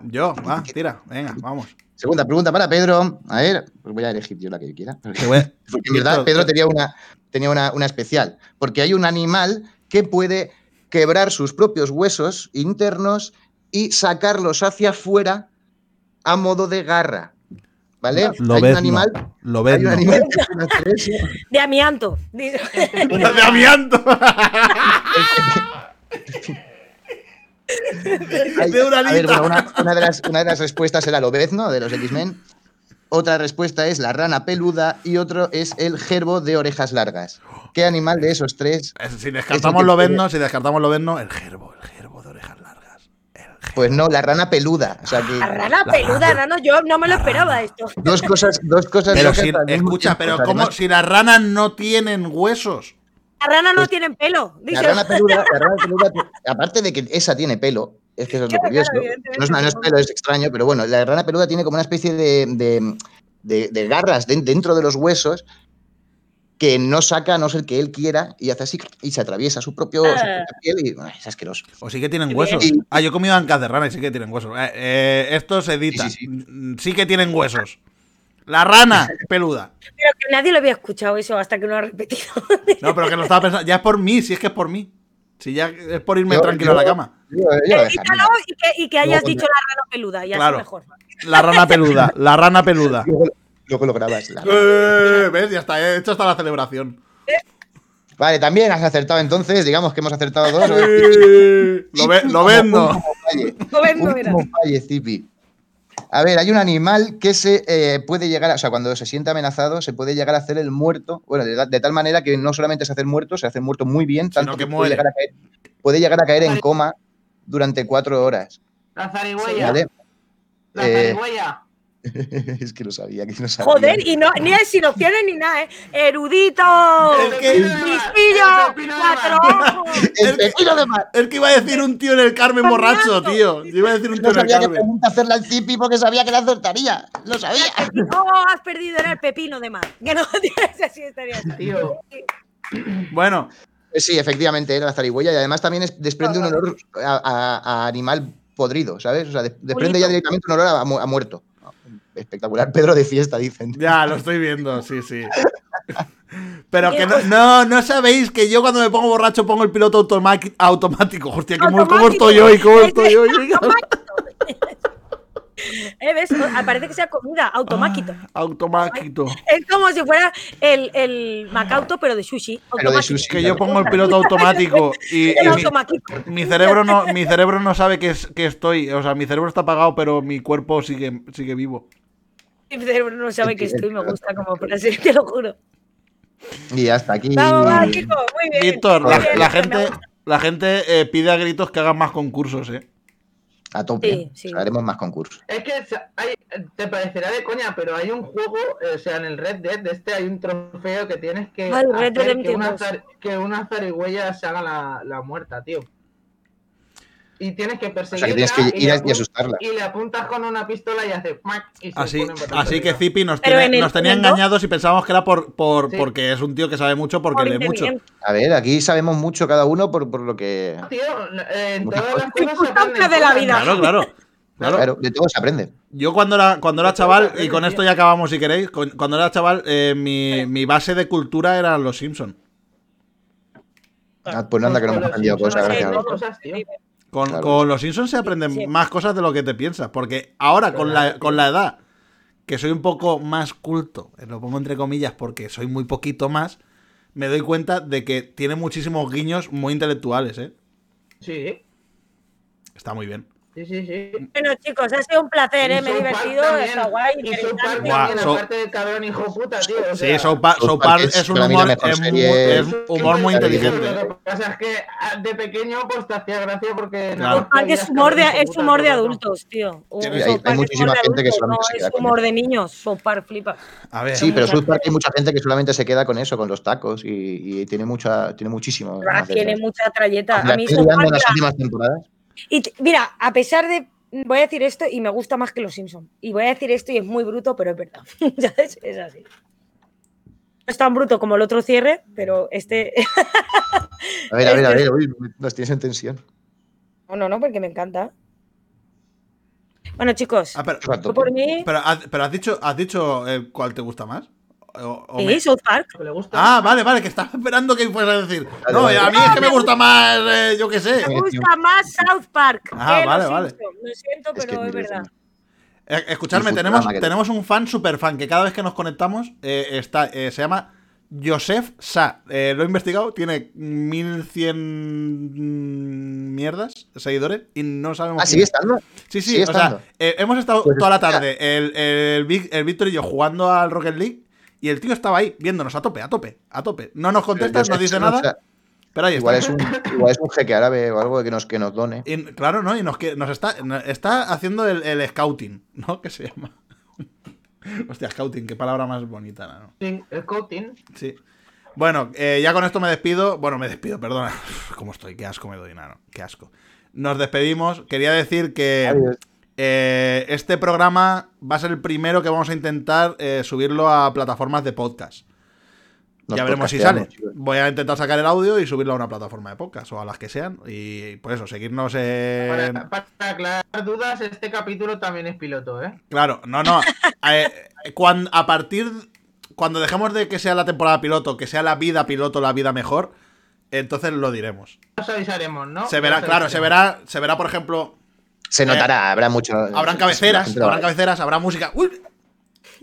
Yo, va, tira, venga, vamos. Segunda pregunta para Pedro. A ver, pues voy a elegir yo la que yo quiera. Porque en verdad Pedro tenía una, tenía una, una especial. Porque hay un animal que puede quebrar sus propios huesos internos y sacarlos hacia afuera a modo de garra. ¿Vale? Lo hay ves, un animal, Lo hay ves, un no. que hacer eso. De amianto. De amianto. Hay- De una a ver, alita. bueno, una, una de las, una de las respuestas era el obezno de los X-Men. Otra respuesta es la rana peluda y otro es el gerbo de orejas largas. ¿Qué animal de esos tres? Si descartamos que lo puede- verno, si descartamos el gerbo, el gerbo de orejas largas. Pues no, la rana peluda. O sea que La rana peluda, rano, yo no me lo esperaba esto. dos cosas, dos cosas. Pero si, escucha, pero ¿cómo? Si las ranas no tienen huesos. Las ranas no Pues- tienen pelo. La rana peluda, la rana peluda, aparte de que esa tiene pelo, es que eso es lo curioso. no, es, no es no. pelo, es extraño, pero bueno, la rana peluda tiene como una especie de, de- de- de garras den- dentro de los huesos que no saca a no ser que él quiera y hace así y se atraviesa su, propio, su Ah. propia piel y bueno, es asqueroso. O sí que tienen huesos. Ah, yo he comido ancas de rana y sí que tienen huesos. Eh, eh, esto se edita. Sí, sí, Mm, Sí que tienen huesos. La rana peluda. Pero que nadie lo había escuchado eso hasta que no ha repetido. No, pero que lo estaba pensando. Ya es por mí, si es que es por mí. Si ya es por irme Yo- tranquilo a la cama. Yo- lo y que, y que hayas dicho la rana peluda, ya Claro. es mejor. La rana peluda. La rana peluda. Luego, luego lo grabas. la- Eh, ¿Ves? Ya está. He hecho hasta la celebración. Vale, también has acertado entonces, digamos que hemos acertado dos. Eh, Lo, ve, lo vendo. Falle. Lo vendo, falle, Zipi. A ver, hay un animal que se eh, puede llegar, a, o sea, cuando se siente amenazado, se puede llegar a hacer el muerto, bueno, de, de tal manera que no solamente se hace el muerto, se hace el muerto muy bien, tanto que que, muere. puede, llegar a caer, puede llegar a caer en coma durante cuatro horas. La zarigüeya. ¿Vale? La Eh. es que lo sabía, que no sabía. Joder, y no, ni es sin opciones ni nada, ¿eh? ¡Erudito! Es que- ¡Listillo! ¡Cuatro ojos! El que iba a decir un tío en el Carmen borracho, tío. Yo iba a decir un tío No en el sabía que Carmen. pregunta hacerle al Zipi porque sabía que la acertaría. Lo sabía. No has perdido en el pepino de mar. Que no tienes así estaría. Tío. Bueno, Eh, Sí, efectivamente, era la zarigüeya y además también es- desprende un olor a, a- a animal podrido, ¿sabes? O sea, de- desprende ya directamente un olor a muerto. Espectacular. Pedro de fiesta, dicen. ya lo estoy viendo, sí, sí. Pero que no, no, no sabéis que yo cuando me pongo borracho pongo el piloto automático. Hostia, ¿cómo, cómo Automático. estoy hoy? ¿Cómo estoy hoy? ¿Eh, ¿Ves? Parece que sea comida, automático. Automático. Es como si fuera el, el Macauto, pero de sushi. Pero de sushi. Que yo pongo el piloto automático y, y mi, automático. mi cerebro no, mi cerebro no sabe que, es, que estoy. O sea, mi cerebro está apagado, pero mi cuerpo sigue, sigue vivo. Mi cerebro no sabe que estoy, me gusta como frase, te lo juro. Y hasta aquí. Vamos, va, Kiko, muy bien. Víctor, la, gente, la gente eh, pide a gritos que hagan más concursos, ¿eh? A tope. Sí, sí. Haremos más concursos. Es que hay- te parecerá de coña, pero hay un juego, eh, o sea, en el Red Dead de este hay un trofeo que tienes que Ay, Red Dead hacer que una, 2. zar- que una zarigüeya se haga la, la muerta, tío. Y tienes que O perseguirla sea, que tienes que y ir y asustarla. y le apuntas con una pistola y hace ¡mac! y se Así, así que. Zipi nos, tiene- en nos tenía engañados y pensábamos que era por, por, Sí. porque es un tío que sabe mucho porque Por lee mucho. A ver, aquí sabemos mucho cada uno por, por lo que. Tío, eh, en todas las cosas. de la vida. Claro, claro. Claro. Claro, de todo se aprende. Yo cuando era, cuando era chaval, y con esto ya acabamos si queréis, cuando era chaval, eh, mi, mi base de cultura eran los Simpsons. Ah, pues no anda que no hemos los aprendido cosas, gracias Con, Claro. con los Simpsons se aprenden Sí. más cosas de lo que te piensas. Porque ahora, con la, con la edad, que soy un poco más culto, eh, lo pongo entre comillas porque soy muy poquito más, me doy cuenta de que tiene muchísimos guiños muy intelectuales, ¿eh? Sí. Está muy bien. Sí, sí, sí. Bueno, chicos, ha sido un placer, ¿eh? Me he divertido, también. está guay, Y South Park también, South- aparte de cabrón hijo puta, tío. o Sí, South Park, es es un humor, mejor es mu- serie es humor muy inteligente. Lo que pasa es que ah, de pequeño pues te hacía gracia porque... Claro. Park es humor de, es humor de adultos, tío. Sí, hay- muchísima gente que solamente no se queda es con humor de niños. South Park flipa. A ver, Sí, pero South Park hay mucha gente que solamente se queda con eso, con los tacos, y, y tiene mucha, tiene muchísimo. Tiene mucha trayeta. A mí South Park, las últimas temporadas. Y mira, a pesar de. Voy a decir esto y me gusta más que los Simpsons. Y voy a decir esto y es muy bruto, pero es verdad. ¿Sabes? Es así. No es tan bruto como el otro cierre, pero este. A ver, a ver, a Este- ver, uy, nos tienes en tensión. no, no, no, porque me encanta. Bueno, chicos, Ah, pero, por mí. pero has, pero has dicho, has dicho eh, cuál te gusta más. O- o Sí, me- South Park. le gusta. Ah, vale, vale, que estaba esperando que fueras a decir. No, a mí es que me gusta más, eh, yo qué sé. Me gusta más South Park. Ah, que vale, los vale. Simpsons. Lo siento, Es que pero es verdad. Eh, escuchadme, tenemos, tenemos un fan super fan que cada vez que nos conectamos eh, está, eh, se llama Joseph Sa. Eh, lo he investigado, tiene 1100 mierdas, seguidores, y no sabemos. Ah, sigue es. estando. Sí, sí, sigue o sea, estando. eh, hemos estado Pues toda la tarde, el, el Víctor y yo jugando al Rocket League, y el tío estaba ahí viéndonos a tope, a tope, a tope. No nos contesta, Pero no dice o nada, sea, pero ahí igual, está. es un, igual es un jeque árabe o algo que nos, que nos done. Y, claro, ¿no? Y nos, que- nos está, está haciendo el, el scouting, ¿no? Que se llama. Hostia, scouting, qué palabra más bonita, ¿no? Coating. Sí. Bueno, eh, ya con esto me despido. Bueno, me despido, perdona. ¿Cómo estoy? Qué asco me doy, nano. Qué asco. Nos despedimos. Quería decir que Adiós. Eh, este programa va a ser el primero que vamos a intentar eh, subirlo a plataformas de podcast. Nos ya veremos si sale. Voy a intentar sacar el audio y subirlo a una plataforma de podcast o a las que sean. Y pues eso, seguirnos en. Para, para aclarar dudas, este capítulo también es piloto, ¿eh? Claro, no, no. Eh, cuan- a partir. Cuando dejemos de que sea la temporada piloto, que sea la vida piloto, la vida mejor, entonces lo diremos. Os avisaremos, ¿no? Se verá, claro, se verá, se verá, por ejemplo, Se notará, habrá mucho. habrán la cabeceras, habrán cabeceras, habrá música. Uy,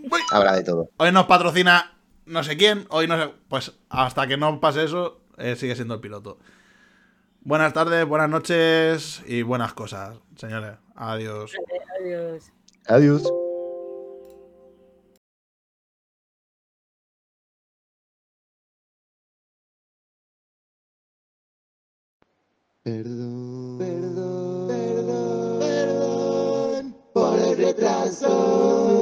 uy. Habrá de todo. Hoy nos patrocina no sé quién, hoy no sé. Pues hasta que no pase eso, eh, sigue siendo el piloto. Buenas tardes, buenas noches y buenas cosas, señores. Adiós. Adiós. Adiós. Perdón, perdón, So.